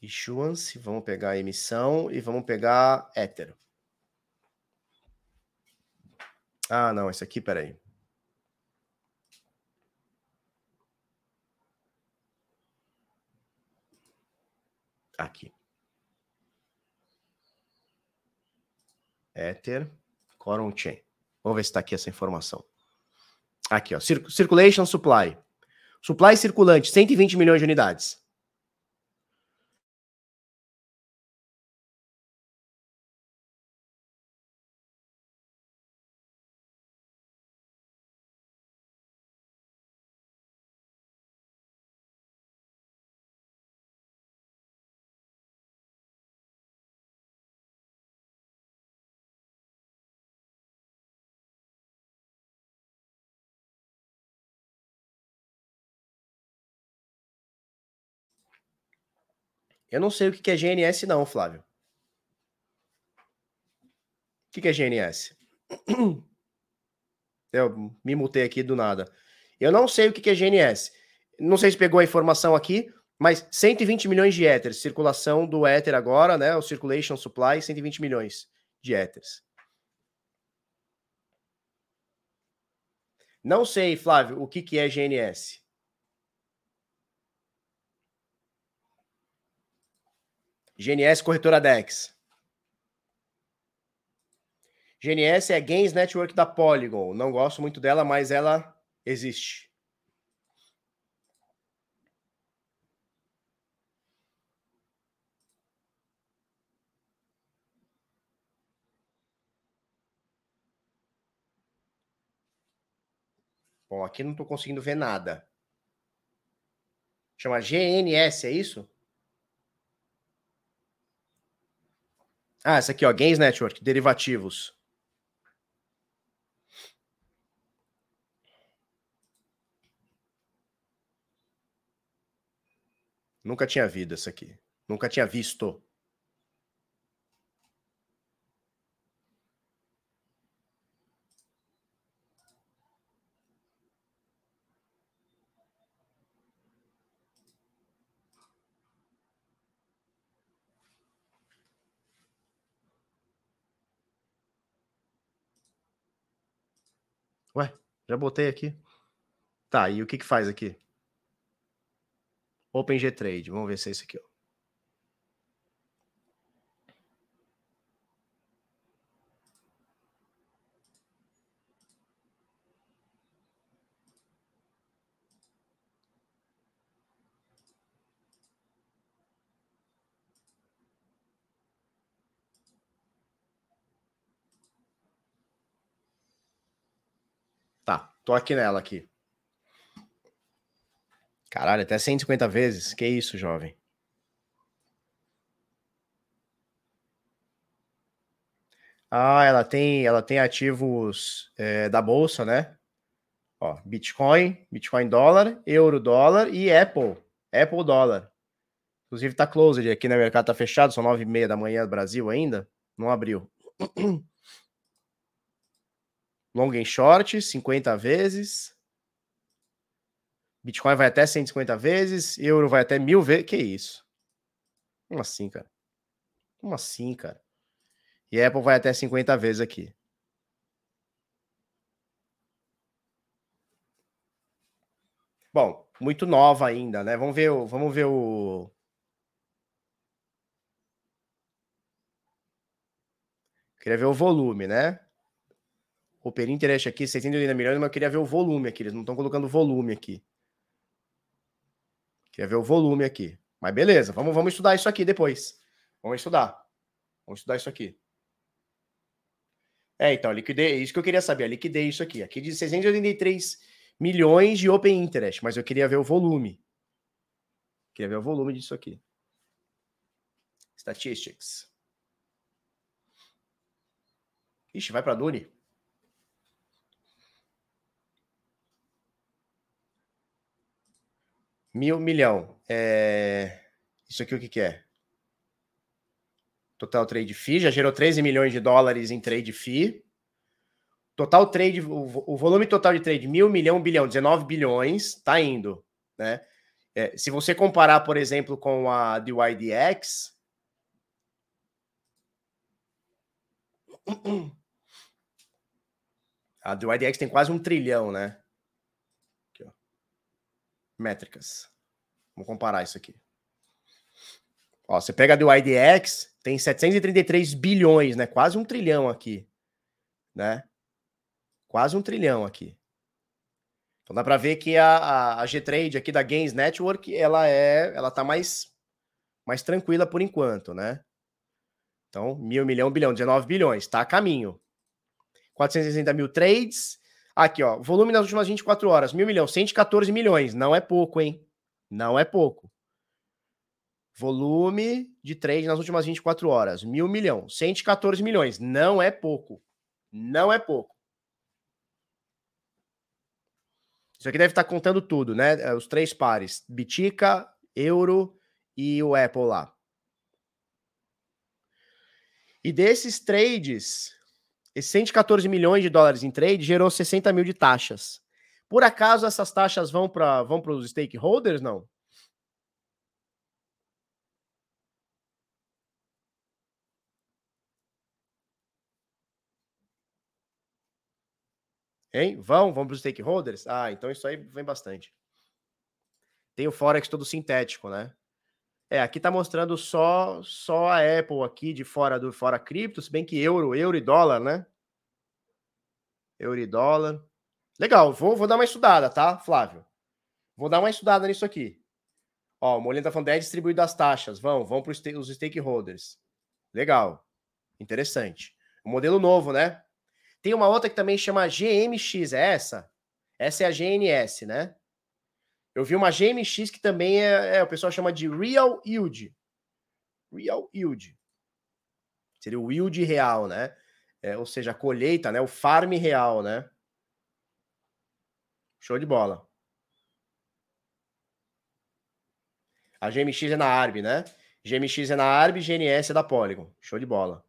Issuance, vamos pegar emissão e vamos pegar Ether. Ah, não, esse aqui, peraí. Aqui. Ether, Coron Chain. Vamos ver se está aqui essa informação. Aqui, ó. Circulation Supply. Supply circulante, 120 milhões de unidades. Eu não sei o que é GNS, não, Flávio. O que é GNS? Eu me mutei aqui do nada. Eu não sei o que é GNS. Não sei se pegou a informação aqui, mas 120 milhões de éteres. Circulação do éter agora, né? O circulation supply, 120 milhões de éteres. Não sei, Flávio, o que, que é GNS. GNS Corretora DEX. GNS é Gains Network da Polygon. Não gosto muito dela, mas ela existe. Bom, aqui não estou conseguindo ver nada. Chama GNS, é isso? Ah, essa aqui, ó, Gains Network, derivativos. Nunca tinha visto essa aqui. Nunca tinha visto. Ué, já botei aqui. Tá, e o que que faz aqui? OpenGTrade, vamos ver se é isso aqui, ó. Tá, tô aqui nela aqui. Caralho, até 150 vezes. Que isso, jovem? Ah, ela tem, ela tem ativos é, da bolsa, né? Ó, Bitcoin, Bitcoin dólar, euro dólar e Apple, Apple dólar. Inclusive tá closed aqui no mercado, tá fechado, são nove e meia da manhã do Brasil ainda, não abriu. Long and short, 50 vezes. Bitcoin vai até 150 vezes, euro vai até mil vezes. Que isso? Como assim, cara? Como assim, cara? E Apple vai até 50 vezes aqui. Bom, muito nova ainda, né? Vamos ver o, vamos ver o Queria ver o volume, né? O per interest aqui, 680 milhões, mas eu queria ver o volume aqui. Eles não estão colocando volume aqui. Queria ver o volume aqui. Mas beleza, vamos, vamos estudar isso aqui depois. Vamos estudar. Vamos estudar isso aqui. É, então, liquidez, isso que eu queria saber, liquidez isso aqui. Aqui de 683 milhões de open interest, mas eu queria ver o volume. Queria ver o volume disso aqui. Statistics. Ixi, vai para Dune. Mil, milhão. É... Isso aqui o que, que é? Total trade fee, já gerou 13 milhões de dólares em trade fee. Total trade, o, volume total de trade, mil, milhão, bilhão, 19 bilhões, tá indo, né? É, se você comparar, por exemplo, com a DYDX, a DYDX tem quase um trilhão, né? Métricas. Vamos comparar isso aqui. Ó, você pega a DYDX, tem 733 bilhões, né? Quase um trilhão aqui, né? Quase um trilhão aqui. Então dá para ver que a, a, a G-Trade aqui da Gains Network, ela é, ela tá mais, mais tranquila por enquanto, né? Então, mil, milhão, bilhão, 19 bilhões, tá a caminho. 460 mil trades. Aqui, ó, volume nas últimas 24 horas, mil milhão, 114 milhões. Não é pouco, hein? Não é pouco. Volume de trade nas últimas 24 horas, mil milhão, 114 milhões. Não é pouco. Não é pouco. Isso aqui deve estar contando tudo, né? É, os três pares: Bitica, Euro e o Apple lá. E desses trades, esses 114 milhões de dólares em trade gerou 60 mil de taxas. Por acaso essas taxas vão para vão os stakeholders? Não. Hein? Vão? Vão para os stakeholders? Ah, então isso aí vem bastante. Tem o Forex todo sintético, né? É, aqui está mostrando só só a Apple aqui de fora do fora cripto, se bem que euro, euro e dólar, né? Euro e dólar. Legal, vou, vou dar uma estudada, tá, Flávio? Vou dar uma estudada nisso aqui. Ó, o Molina tá falando, é distribuído as taxas. Vão, vão para os stakeholders. Legal. Interessante. Um modelo novo, né? Tem uma outra que também chama GMX, é essa? Essa é a GNS, né? Eu vi uma GMX que também é, é o pessoal chama de Real Yield. Real Yield. Seria o yield real, né? É, ou seja, a colheita, né? O farm real, né? Show de bola. A GMX é na ARB, né? GMX é na ARB, GNS é da Polygon. Show de bola.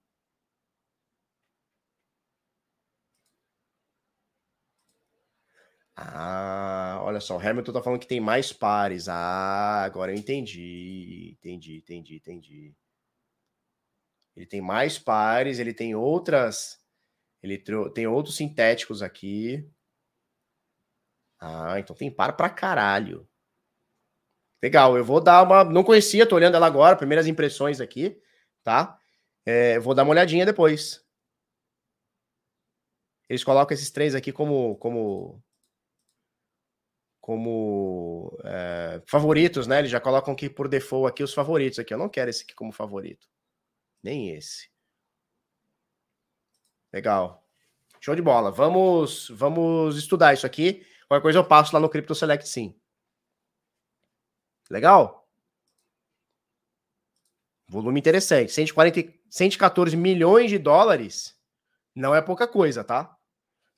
Ah, olha só, o Hamilton tá falando que tem mais pares. Ah, agora eu entendi. Entendi, entendi, entendi. Ele tem mais pares, ele tem outras. Ele tem outros sintéticos aqui. Ah, então tem par pra caralho. Legal, eu vou dar uma. Não conhecia, tô olhando ela agora, primeiras impressões aqui, tá? É, vou dar uma olhadinha depois. Eles colocam esses três aqui como, como como é, favoritos, né? Eles já colocam aqui por default aqui os favoritos aqui. Eu não quero esse aqui como favorito. Nem esse. Legal. Show de bola. Vamos, vamos estudar isso aqui. Qualquer coisa eu passo lá no Crypto Select sim. Legal? Volume interessante. 140, 114 milhões de dólares não é pouca coisa, tá?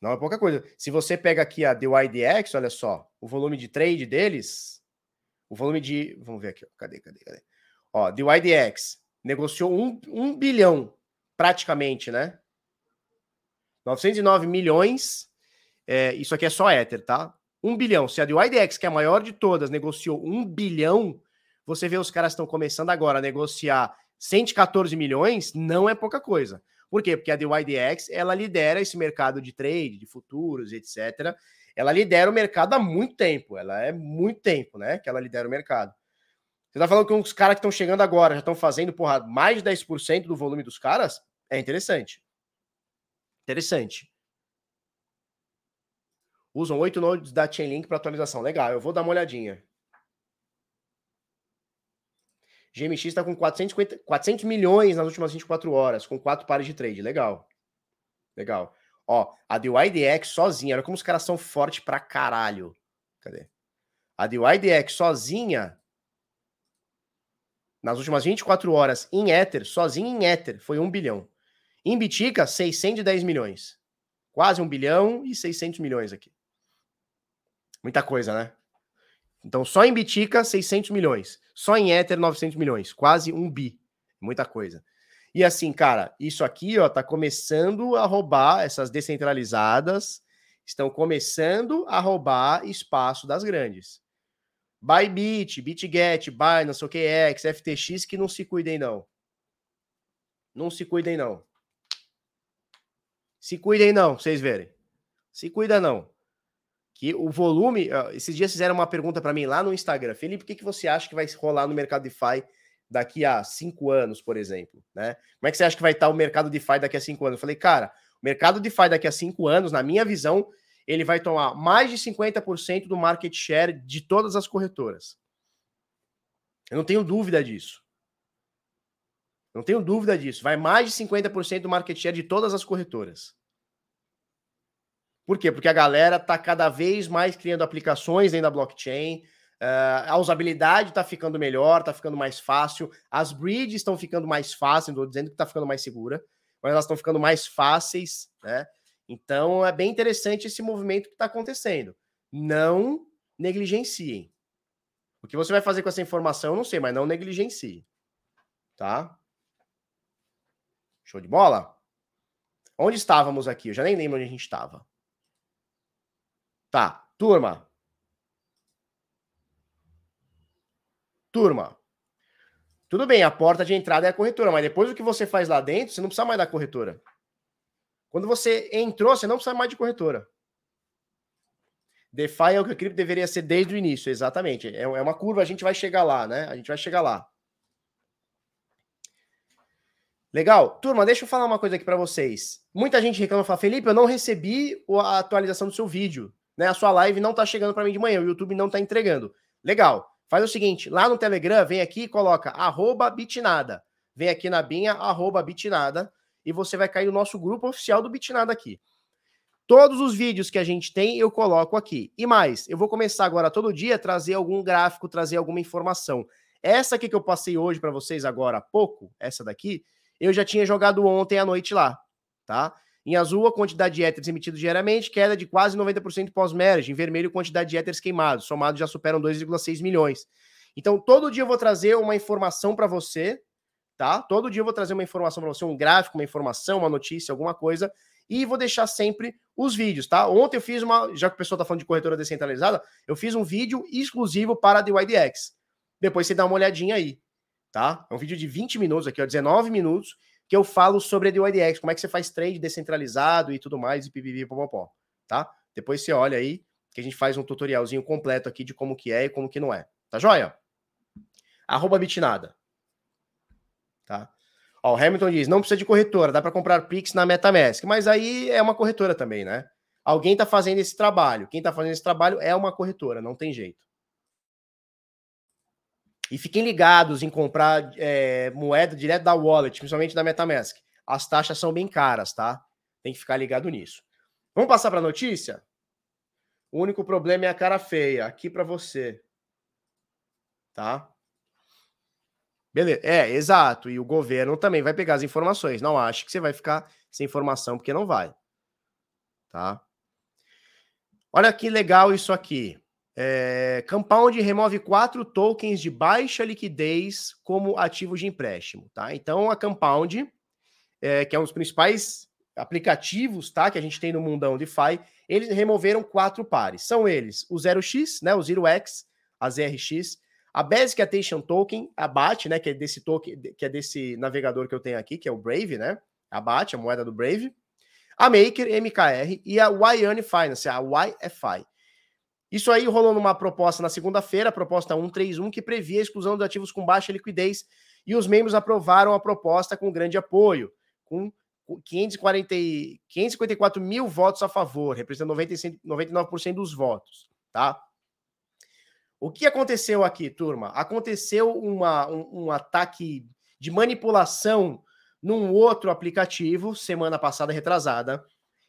Não é pouca coisa. Se você pega aqui a DYDX, olha só, o volume de trade deles, o volume de. Vamos ver aqui, cadê, cadê, cadê? Ó, DYDX negociou um, um bilhão, praticamente, né? 909 milhões. É, isso aqui é só Ether, tá? Um bilhão. Se a DYDX, que é a maior de todas, negociou um bilhão, você vê os caras estão começando agora a negociar 114 milhões, não é pouca coisa. Por quê? Porque a DYDX, ela lidera esse mercado de trade, de futuros, etc. Ela lidera o mercado há muito tempo. Ela é muito tempo, né? Que ela lidera o mercado. Você tá falando que os caras que estão chegando agora já estão fazendo, porra, mais de 10% do volume dos caras? É interessante. Interessante. Usam oito nodes da Chainlink para atualização. Legal, eu vou dar uma olhadinha. GMX está com 450, 400 milhões nas últimas 24 horas, com quatro pares de trade. Legal. Legal. Ó, a DYDX sozinha, olha como os caras são fortes pra caralho. Cadê? A DYDX sozinha, nas últimas 24 horas, em Ether, sozinha em Ether, foi 1 bilhão. Em Bitica, 610 milhões. Quase 1 bilhão e 600 milhões aqui. Muita coisa, né? Então, só em Bitica, 600 milhões. Só em Ether, 900 milhões. Quase um bi. Muita coisa. E assim, cara, isso aqui, ó, tá começando a roubar essas descentralizadas, estão começando a roubar espaço das grandes. Bybit, BitGet, Binance, OKX, FTX, que não se cuidem não. Não se cuidem não. Se cuidem não, vocês verem. Se cuida não. Que o volume, esses dias fizeram uma pergunta para mim lá no Instagram. Felipe, o que, que você acha que vai rolar no mercado DeFi daqui a cinco anos, por exemplo, né? Como é que você acha que vai estar o mercado DeFi daqui a cinco anos? Eu falei, cara, o mercado DeFi daqui a cinco anos, na minha visão, ele vai tomar mais de 50% do market share de todas as corretoras. Eu não tenho dúvida disso. Não tenho dúvida disso. Vai mais de 50% do market share de todas as corretoras. Por quê? Porque a galera está cada vez mais criando aplicações dentro da blockchain, Uh, a usabilidade está ficando melhor, está ficando mais fácil. As bridges estão ficando mais fáceis, não estou dizendo que está ficando mais segura, mas elas estão ficando mais fáceis, né? Então é bem interessante esse movimento que está acontecendo. Não negligenciem. O que você vai fazer com essa informação, eu não sei, mas não negligencie. Tá? Show de bola? Onde estávamos aqui? Eu já nem lembro onde a gente estava. Tá, turma. Turma, tudo bem, a porta de entrada é a corretora, mas depois o que você faz lá dentro, você não precisa mais da corretora. Quando você entrou, você não precisa mais de corretora. DeFi é o que o cripto deveria ser desde o início, exatamente. É, é uma curva, a gente vai chegar lá, né? A gente vai chegar lá. Legal? Turma, deixa eu falar uma coisa aqui para vocês. Muita gente reclama, fala, Felipe, eu não recebi a atualização do seu vídeo, né? A sua live não tá chegando para mim de manhã, o YouTube não tá entregando. Legal. Faz o seguinte, lá no Telegram, vem aqui e coloca arroba bitnada. Vem aqui na binha, arroba bitnada, e você vai cair no nosso grupo oficial do Bitnada aqui. Todos os vídeos que a gente tem, eu coloco aqui. E mais, eu vou começar agora todo dia a trazer algum gráfico, trazer alguma informação. Essa aqui que eu passei hoje para vocês agora há pouco, essa daqui, eu já tinha jogado ontem à noite lá, tá? Em azul, a quantidade de éteres emitidos diariamente, queda de quase 90% pós-merge. Em vermelho, quantidade de éteres queimados, somados já superam 2,6 milhões. Então, todo dia eu vou trazer uma informação para você, tá? Todo dia eu vou trazer uma informação para você, um gráfico, uma informação, uma notícia, alguma coisa, e vou deixar sempre os vídeos, tá? Ontem eu fiz uma, já que o pessoal tá falando de corretora descentralizada, eu fiz um vídeo exclusivo para a DYDX. Depois você dá uma olhadinha aí, tá? É um vídeo de 20 minutos aqui, ó, 19 minutos, que eu falo sobre a DYDX, como é que você faz trade descentralizado e tudo mais, e pipipi, popopó, tá? Depois você olha aí, que a gente faz um tutorialzinho completo aqui de como que é e como que não é. Tá joia? Arroba bitnada. Tá? Ó, o Hamilton diz, não precisa de corretora, dá para comprar Pix na MetaMask, mas aí é uma corretora também, né? Alguém tá fazendo esse trabalho. Quem tá fazendo esse trabalho é uma corretora, não tem jeito. E fiquem ligados em comprar é, moeda direto da wallet, principalmente da MetaMask. As taxas são bem caras, tá? Tem que ficar ligado nisso. Vamos passar para a notícia? O único problema é a cara feia. Aqui para você. Tá? Beleza. É, exato. E o governo também vai pegar as informações. Não acho que você vai ficar sem informação, porque não vai. Tá? Olha que legal isso aqui. É, Compound remove quatro tokens de baixa liquidez como ativo de empréstimo, tá? Então a Compound, é, que é um dos principais aplicativos, tá, que a gente tem no mundão DeFi, eles removeram quatro pares. São eles o 0x, né, o 0x, a ZRX, a Basic Attention Token, a BAT, né, que é desse token, que é desse navegador que eu tenho aqui, que é o Brave, né? A BAT, a moeda do Brave. A Maker, MKR e a Yane Finance, a YFI. Isso aí rolou numa proposta na segunda-feira, a proposta 131, que previa a exclusão de ativos com baixa liquidez, e os membros aprovaram a proposta com grande apoio, com 540, 554 mil votos a favor, representando 99% dos votos, tá? O que aconteceu aqui, turma? Aconteceu uma, um, um ataque de manipulação num outro aplicativo, semana passada retrasada,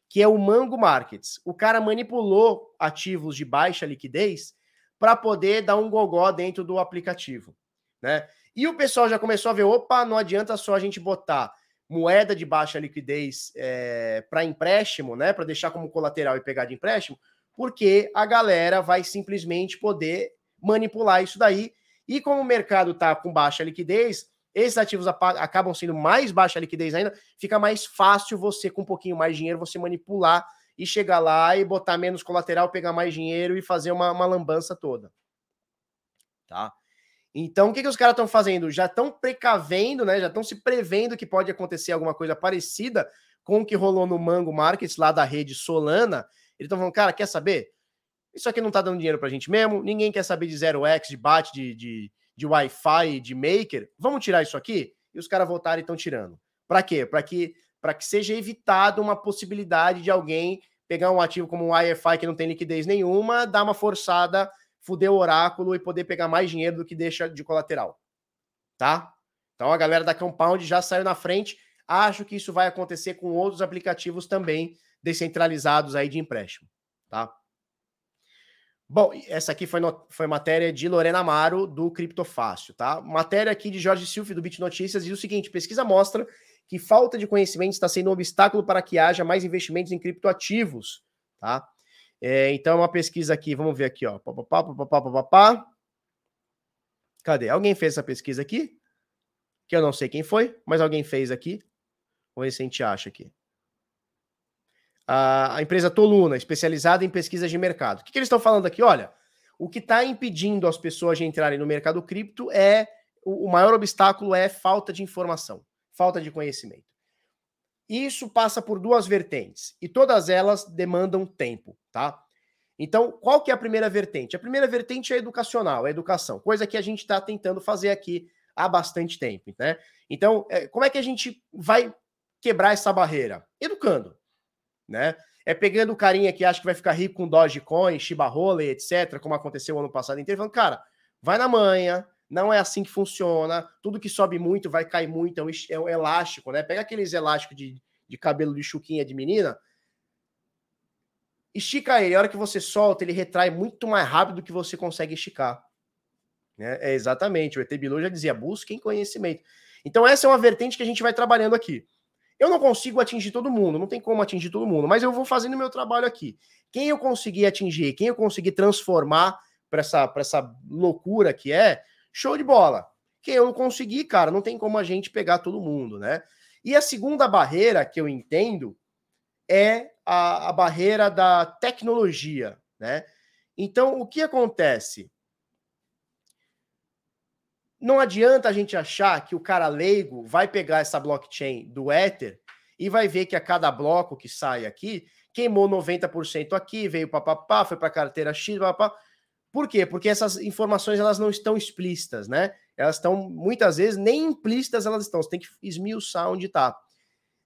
que é o Mango Markets. O cara manipulou ativos de baixa liquidez para poder dar um gogó dentro do aplicativo, né? E o pessoal já começou a ver, opa, não adianta só a gente botar moeda de baixa liquidez é, para empréstimo, né? Para deixar como colateral e pegar de empréstimo, porque a galera vai simplesmente poder manipular isso daí. E como o mercado está com baixa liquidez, esses ativos acabam sendo mais baixa liquidez ainda, fica mais fácil você, com um pouquinho mais de dinheiro, você manipular e chegar lá e botar menos colateral, pegar mais dinheiro e fazer uma, uma lambança toda. Tá? Então, o que, que os caras estão fazendo? Já estão precavendo, né? Já estão se prevendo que pode acontecer alguma coisa parecida com o que rolou no Mango Markets, lá da rede Solana. Eles estão falando, cara, quer saber? Isso aqui não tá dando dinheiro pra gente mesmo, ninguém quer saber de 0x, de BAT, de, de, de Wi-Fi, de Maker. Vamos tirar isso aqui? E os caras voltaram e estão tirando. Para quê? Para que, que seja evitado uma possibilidade de alguém pegar um ativo como um Wi-Fi que não tem liquidez nenhuma, dar uma forçada, fuder o oráculo e poder pegar mais dinheiro do que deixa de colateral. Tá? Então a galera da Compound já saiu na frente. Acho que isso vai acontecer com outros aplicativos também descentralizados aí de empréstimo, tá? Bom, essa aqui foi, no, foi matéria de Lorena Amaro, do Criptofácil, tá? Matéria aqui de Jorge Silva, do Bit Notícias, diz o seguinte: pesquisa mostra que falta de conhecimento está sendo um obstáculo para que haja mais investimentos em criptoativos, tá? É, então, uma pesquisa aqui, vamos ver aqui, ó. Pá, pá, pá, pá, pá, pá, Cadê? Alguém fez essa pesquisa aqui? Que eu não sei quem foi, mas alguém fez aqui. Vamos ver se a gente acha aqui a, empresa Toluna, especializada em pesquisa de mercado. O que, que eles estão falando aqui? Olha, o que está impedindo as pessoas de entrarem no mercado cripto é o, o maior obstáculo é falta de informação, falta de conhecimento. Isso passa por duas vertentes e todas elas demandam tempo, tá? Então, qual que é a primeira vertente? A primeira vertente é educacional, é educação, coisa que a gente está tentando fazer aqui há bastante tempo, né? Então, é, como é que a gente vai quebrar essa barreira? Educando né? É pegando o carinha que acha que vai ficar rico com Dogecoin, Shiba Roller, etc., como aconteceu ano passado inteiro, falando, cara, vai na manha, não é assim que funciona, tudo que sobe muito vai cair muito, é um, é um elástico, né? Pega aqueles elásticos de, de cabelo de chuquinha de menina, estica ele, a hora que você solta, ele retrai muito mais rápido do que você consegue esticar. Né? É exatamente, o ET Bilu já dizia, busquem conhecimento. Então essa é uma vertente que a gente vai trabalhando aqui. Eu não consigo atingir todo mundo, não tem como atingir todo mundo, mas eu vou fazendo meu trabalho aqui. Quem eu conseguir atingir, quem eu conseguir transformar para essa, essa loucura que é, show de bola. Quem eu não conseguir, cara, não tem como a gente pegar todo mundo, né? E a segunda barreira que eu entendo é a, a barreira da tecnologia, né? Então, o que acontece? Não adianta a gente achar que o cara leigo vai pegar essa blockchain do Ether e vai ver que a cada bloco que sai aqui, queimou 90% aqui, veio papapá, foi para carteira X, papapá. Por quê? Porque essas informações elas não estão explícitas, né? Elas estão, muitas vezes, nem implícitas elas estão. Você tem que esmiuçar onde está.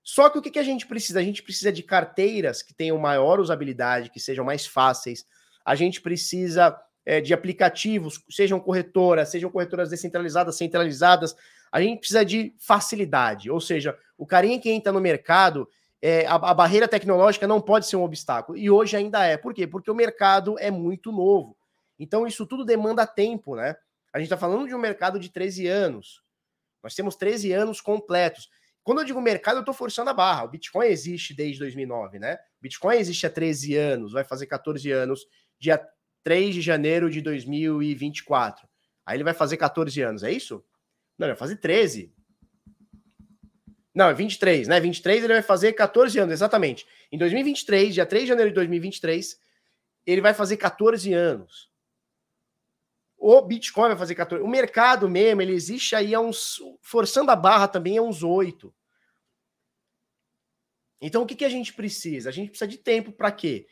Só que o que a gente precisa? A gente precisa de carteiras que tenham maior usabilidade, que sejam mais fáceis. A gente precisa é, de aplicativos, sejam corretoras, sejam corretoras descentralizadas, centralizadas, a gente precisa de facilidade. Ou seja, o carinha que entra no mercado, é, a, a, barreira tecnológica não pode ser um obstáculo. E hoje ainda é. Por quê? Porque o mercado é muito novo. Então, isso tudo demanda tempo, né? A gente está falando de um mercado de 13 anos. Nós temos 13 anos completos. Quando eu digo mercado, eu estou forçando a barra. O Bitcoin existe desde 2009, né? O Bitcoin existe há 13 anos, vai fazer 14 anos, dia 3 de janeiro de 2024. Aí ele vai fazer 14 anos, é isso? Não, ele vai fazer 13. Não, é 23, né? 23 ele vai fazer 14 anos, exatamente. Em 2023, dia 3 de janeiro de 2023, ele vai fazer 14 anos. O Bitcoin vai fazer 14. O mercado mesmo, ele existe aí há uns. Forçando a barra também há uns 8. Então, o que, que a gente precisa? A gente precisa de tempo para quê?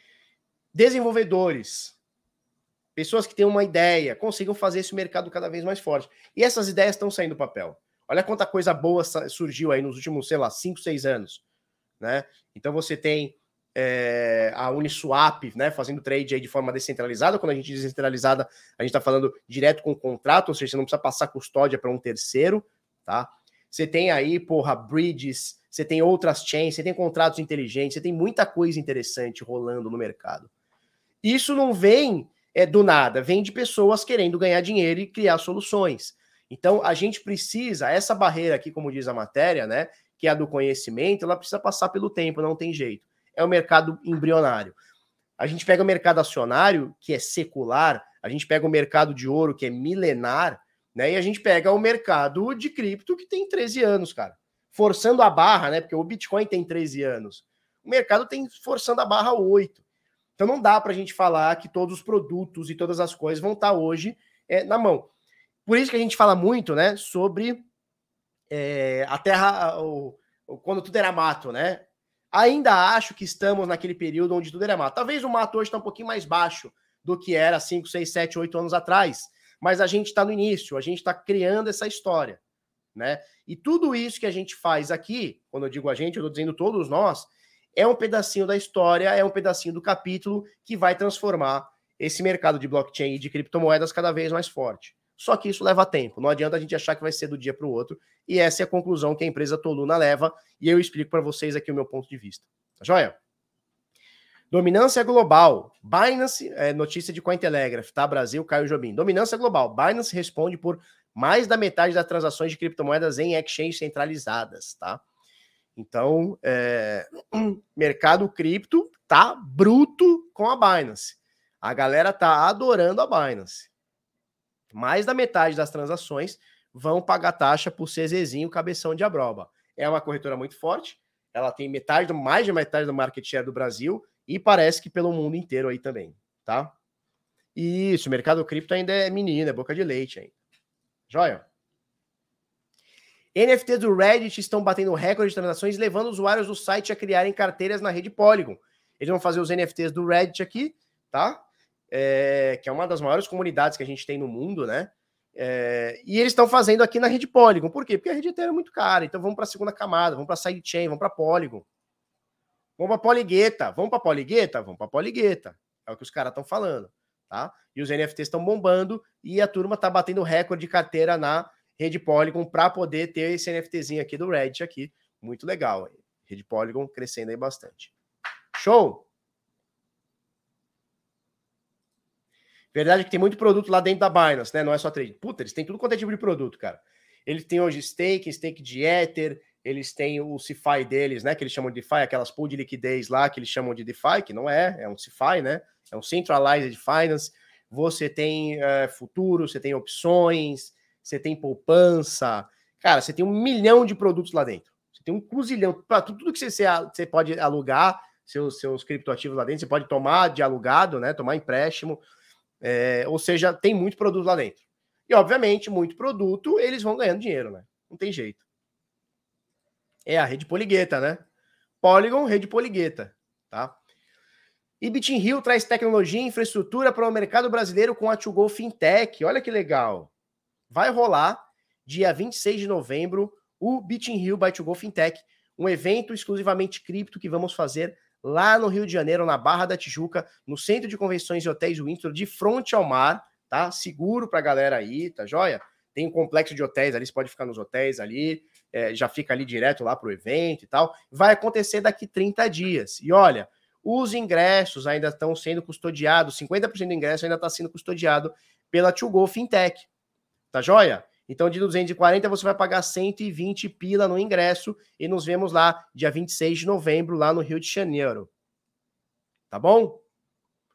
Desenvolvedores, pessoas que têm uma ideia, consigam fazer esse mercado cada vez mais forte. E essas ideias estão saindo do papel. Olha quanta coisa boa surgiu aí nos últimos, sei lá, 5, 6 anos. Né? Então você tem é, a Uniswap né, fazendo trade aí de forma descentralizada. Quando a gente diz descentralizada, a gente está falando direto com o contrato, ou seja, você não precisa passar custódia para um terceiro. Tá? Você tem aí, porra, bridges, você tem outras chains, você tem contratos inteligentes, você tem muita coisa interessante rolando no mercado. Isso não vem é, do nada, vem de pessoas querendo ganhar dinheiro e criar soluções. Então, a gente precisa, essa barreira aqui, como diz a matéria, né, que é a do conhecimento, ela precisa passar pelo tempo, não tem jeito. É o mercado embrionário. A gente pega o mercado acionário, que é secular, a gente pega o mercado de ouro, que é milenar, Né? E a gente pega o mercado de cripto que tem 13 anos, cara. Forçando a barra, né? Porque o Bitcoin tem 13 anos. O mercado tem forçando a barra 8. Então não dá para a gente falar que todos os produtos e todas as coisas vão estar tá hoje é, na mão. Por isso que a gente fala muito, né, sobre é, a terra, o, o, quando tudo era mato, né? Ainda acho que estamos naquele período onde tudo era mato. Talvez o mato hoje está um pouquinho mais baixo do que era 5, 6, 7, 8 anos atrás mas a gente está no início, a gente está criando essa história, né? E tudo isso que a gente faz aqui, quando eu digo a gente, eu estou dizendo todos nós, é um pedacinho da história, é um pedacinho do capítulo que vai transformar esse mercado de blockchain e de criptomoedas cada vez mais forte. Só que isso leva tempo, não adianta a gente achar que vai ser do dia para o outro, e essa é a conclusão que a empresa Toluna leva, e eu explico para vocês aqui o meu ponto de vista. Tá joia? Dominância global. Binance, é, notícia de Cointelegraph, tá? Brasil, Caio Jobim. Dominância global. Binance responde por mais da metade das transações de criptomoedas em exchanges centralizadas, tá? Então, é, mercado cripto tá bruto com a Binance. A galera tá adorando a Binance. Mais da metade das transações vão pagar taxa por CZzinho cabeção de abroba. É uma corretora muito forte. Ela tem metade, mais de metade do market share do Brasil e parece que pelo mundo inteiro aí também, tá? Isso, o mercado cripto ainda é menino, é boca de leite ainda. Joia? NFTs do Reddit estão batendo recorde de transações, levando usuários do site a criarem carteiras na rede Polygon. Eles vão fazer os NFTs do Reddit aqui, tá? É, que é uma das maiores comunidades que a gente tem no mundo, né? É, e eles estão fazendo aqui na rede Polygon. Por quê? Porque a rede Ethereum é muito cara. Então vamos para a segunda camada, vamos para sidechain, vamos para Polygon. Vamos para Poligueta. Vamos para Poligueta? Vamos para Poligueta. É o que os caras estão falando, tá? E os NFTs estão bombando e a turma tá batendo recorde de carteira na rede Polygon para poder ter esse NFTzinho aqui do Reddit aqui. Muito legal. Rede Polygon crescendo aí bastante. Show! Verdade que tem muito produto lá dentro da Binance, né? Não é só trade. Puta, eles têm tudo quanto é tipo de produto, cara. Eles têm hoje stake, stake de Ether, eles têm o CeFi deles, né? Que eles chamam de DeFi, aquelas pool de liquidez lá que eles chamam de DeFi, que não é, é um CeFi, né? É um Centralized Finance. Você tem é, futuro, você tem opções, você tem poupança. Cara, você tem um milhão de produtos lá dentro. Você tem um cruzilhão. Para tudo que você, você pode alugar, seus, seus criptoativos lá dentro, você pode tomar de alugado, né? Tomar empréstimo. É, ou seja, tem muito produto lá dentro. E, obviamente, muito produto, eles vão ganhando dinheiro, né? Não tem jeito. É a rede Poligueta, né? Polygon, rede Poligueta, tá? E Hill traz tecnologia e infraestrutura para o mercado brasileiro com a To Fintech. Olha que legal. Vai rolar dia 26 de novembro o Hill by To Fintech, um evento exclusivamente cripto que vamos fazer lá no Rio de Janeiro, na Barra da Tijuca, no Centro de Convenções e Hotéis Windsor, de frente ao mar, tá? Seguro para a galera aí, tá joia? Tem um complexo de hotéis ali, você pode ficar nos hotéis ali é, já fica ali direto lá para o evento e tal. Vai acontecer daqui 30 dias. E olha, os ingressos ainda estão sendo custodiados, 50% do ingresso ainda está sendo custodiado pela To Fintech. Tá joia? Então, de 240, você vai pagar 120 pila no ingresso e nos vemos lá dia 26 de novembro, lá no Rio de Janeiro. Tá bom?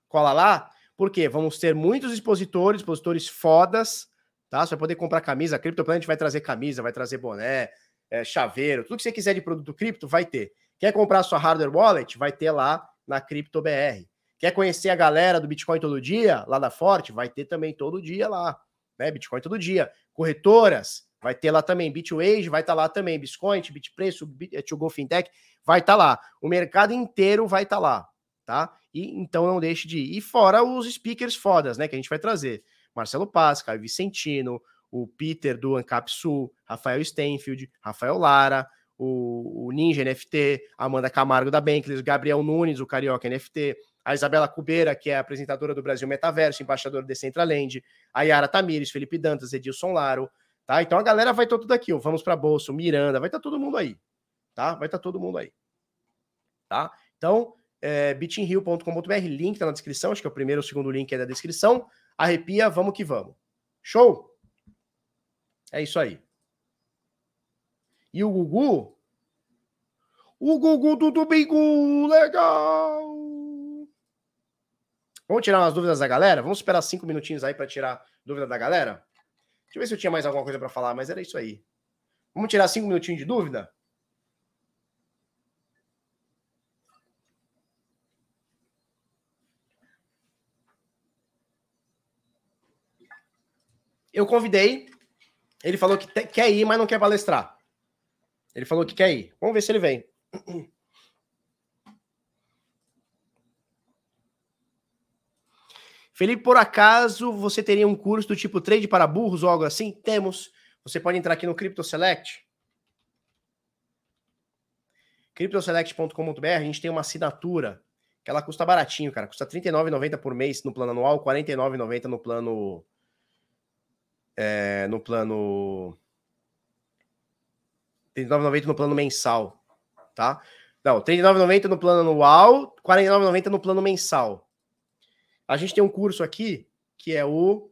Cola lá, porque vamos ter muitos expositores, expositores fodas, tá? Você vai poder comprar camisa. A CryptoPlanet vai trazer camisa, vai trazer boné, é, chaveiro, tudo que você quiser de produto cripto, vai ter. Quer comprar sua hardware wallet? Vai ter lá na CryptoBR. Quer conhecer a galera do Bitcoin todo dia, lá da Forte? Vai ter também todo dia lá. Né? Bitcoin todo dia. Corretoras, vai ter lá também. Bitwage vai estar tá lá também. Bitcoin, Bitpreço, Bit, é, Go Fintech, vai estar tá lá. O mercado inteiro vai estar tá lá, tá? E então não deixe de ir. E fora os speakers fodas, né? Que a gente vai trazer. Marcelo Paz, Caio Vicentino, o Peter do Ancap Sul, Rafael Stenfield, Rafael Lara, o, o, Ninja NFT, Amanda Camargo da Bankless, Gabriel Nunes, o Carioca NFT, a Isabela Cubeira, que é apresentadora do Brasil Metaverso, embaixadora de Centraland, a Yara Tamires, Felipe Dantas, Edilson Laro, tá? Então a galera vai estar tudo aqui, ó. Vamos para Bolso, Miranda, vai estar todo mundo aí, tá? Vai estar todo mundo aí, tá? Então, é, bitinhill.com.br, link tá na descrição, acho que é o primeiro ou segundo link é da descrição. Arrepia, vamos que vamos. Show? É isso aí. E o Gugu? O Gugu do Domingo, legal! Vamos tirar umas dúvidas da galera? Vamos esperar cinco minutinhos aí para tirar dúvida da galera? Deixa eu ver se eu tinha mais alguma coisa para falar, mas era isso aí. Vamos tirar cinco minutinhos de dúvida? Eu convidei, ele falou que quer ir, mas não quer palestrar. Ele falou que quer ir. Vamos ver se ele vem. Felipe, por acaso você teria um curso do tipo trade para burros ou algo assim? Temos. Você pode entrar aqui no Crypto Select. CryptoSelect.com.br, a gente tem uma assinatura que ela custa baratinho, cara. Custa R$39,90 por mês no plano anual, R$49,90 no plano. É, no plano. R$39,90 no plano mensal, tá? Não, R$39,90 no plano anual, R$49,90 no plano mensal. A gente tem um curso aqui que é o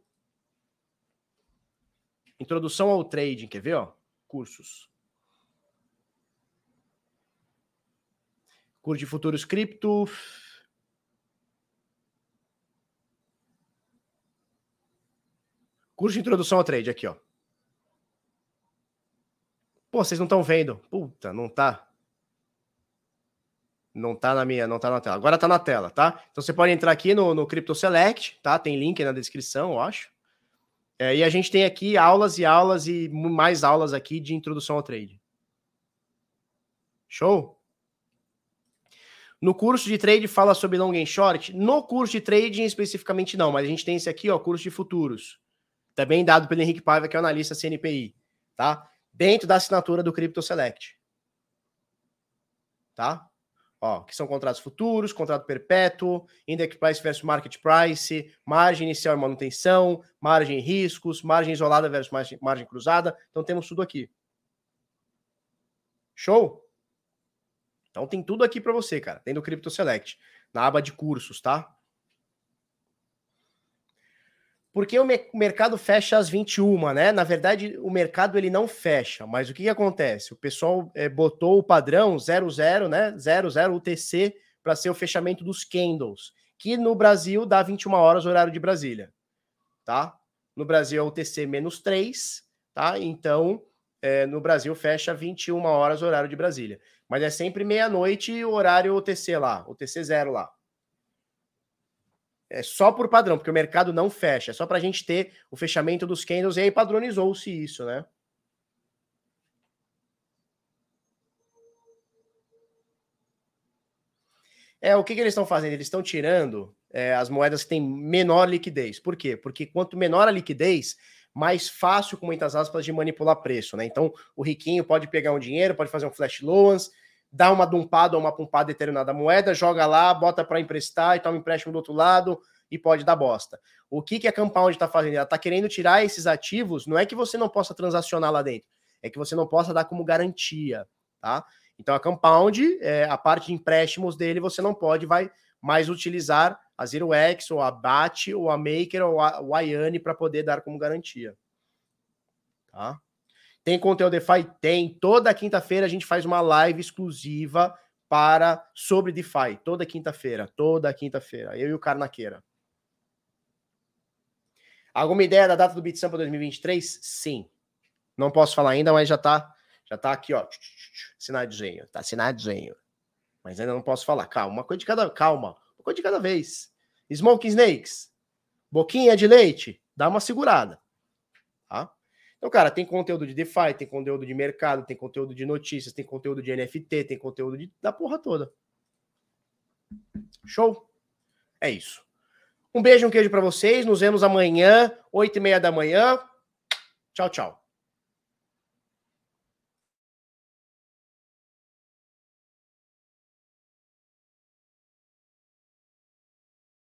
Introdução ao Trading, quer ver, ó? Cursos. Curso de futuros cripto. Curso de introdução ao trade aqui, ó. Pô, vocês não estão vendo. Puta, não tá. Não tá na minha, não tá na tela. Agora tá na tela, tá? Então você pode entrar aqui no, no Crypto Select, tá? Tem link na descrição, eu acho. É, e a gente tem aqui aulas e aulas e mais aulas aqui de introdução ao trade. Show? No curso de trade fala sobre long and short. No curso de trading especificamente não, mas a gente tem esse aqui, ó, curso de futuros. Também dado pelo Henrique Paiva, que é o analista CNPI, tá? Dentro da assinatura do Crypto Select. Tá? Ó, que são contratos futuros, contrato perpétuo, index price versus market price, margem inicial e manutenção, margem e riscos, margem isolada versus margem, margem cruzada. Então temos tudo aqui. Show? Então tem tudo aqui para você, cara. Tem do Crypto Select, na aba de cursos, tá? Porque o mercado fecha às 21, né? Na verdade, o mercado ele não fecha, mas o que, que acontece? O pessoal é, botou o padrão 00, né? 00 UTC para ser o fechamento dos candles, que no Brasil dá 21 horas horário de Brasília, tá? No Brasil é UTC menos 3, tá? Então, é, no Brasil fecha 21 horas horário de Brasília. Mas é sempre meia-noite horário UTC lá, UTC zero lá. É só por padrão, porque o mercado não fecha. É só para a gente ter o fechamento dos candles e aí padronizou-se isso, né? É, o que, que eles estão fazendo? Eles estão tirando é, as moedas que têm menor liquidez. Por quê? Porque quanto menor a liquidez, mais fácil, com muitas aspas, de manipular preço, né? Então, o riquinho pode pegar um dinheiro, pode fazer um flash loans, dar uma dumpada ou uma pumpada determinada moeda, joga lá, bota para emprestar e toma empréstimo do outro lado e pode dar bosta. O que, que a Compound está fazendo? Ela está querendo tirar esses ativos, não é que você não possa transacionar lá dentro, é que você não possa dar como garantia, tá? Então a Compound, é, a parte de empréstimos dele, você não pode vai mais utilizar a Zero X, ou a BAT, ou a Maker, ou a, o Ayane para poder dar como garantia. Tá? Tem conteúdo DeFi? Tem. Toda quinta-feira a gente faz uma live exclusiva para sobre DeFi. Toda quinta-feira. Toda quinta-feira. Eu e o Carnaqueira. Alguma ideia da data do Bitsam para 2023? Sim. Não posso falar ainda, mas já tá, já tá aqui, ó. Assinadinho. Tá assinadinho. Mas ainda não posso falar. Calma, uma coisa de cada, calma. Uma coisa de cada vez. Smoking Snakes. Boquinha de leite. Dá uma segurada. Então, cara, tem conteúdo de DeFi, tem conteúdo de mercado, tem conteúdo de notícias, tem conteúdo de NFT, tem conteúdo de, da porra toda. Show? É isso. Um beijo, um queijo para vocês. Nos vemos amanhã, oito e meia da manhã. Tchau, tchau.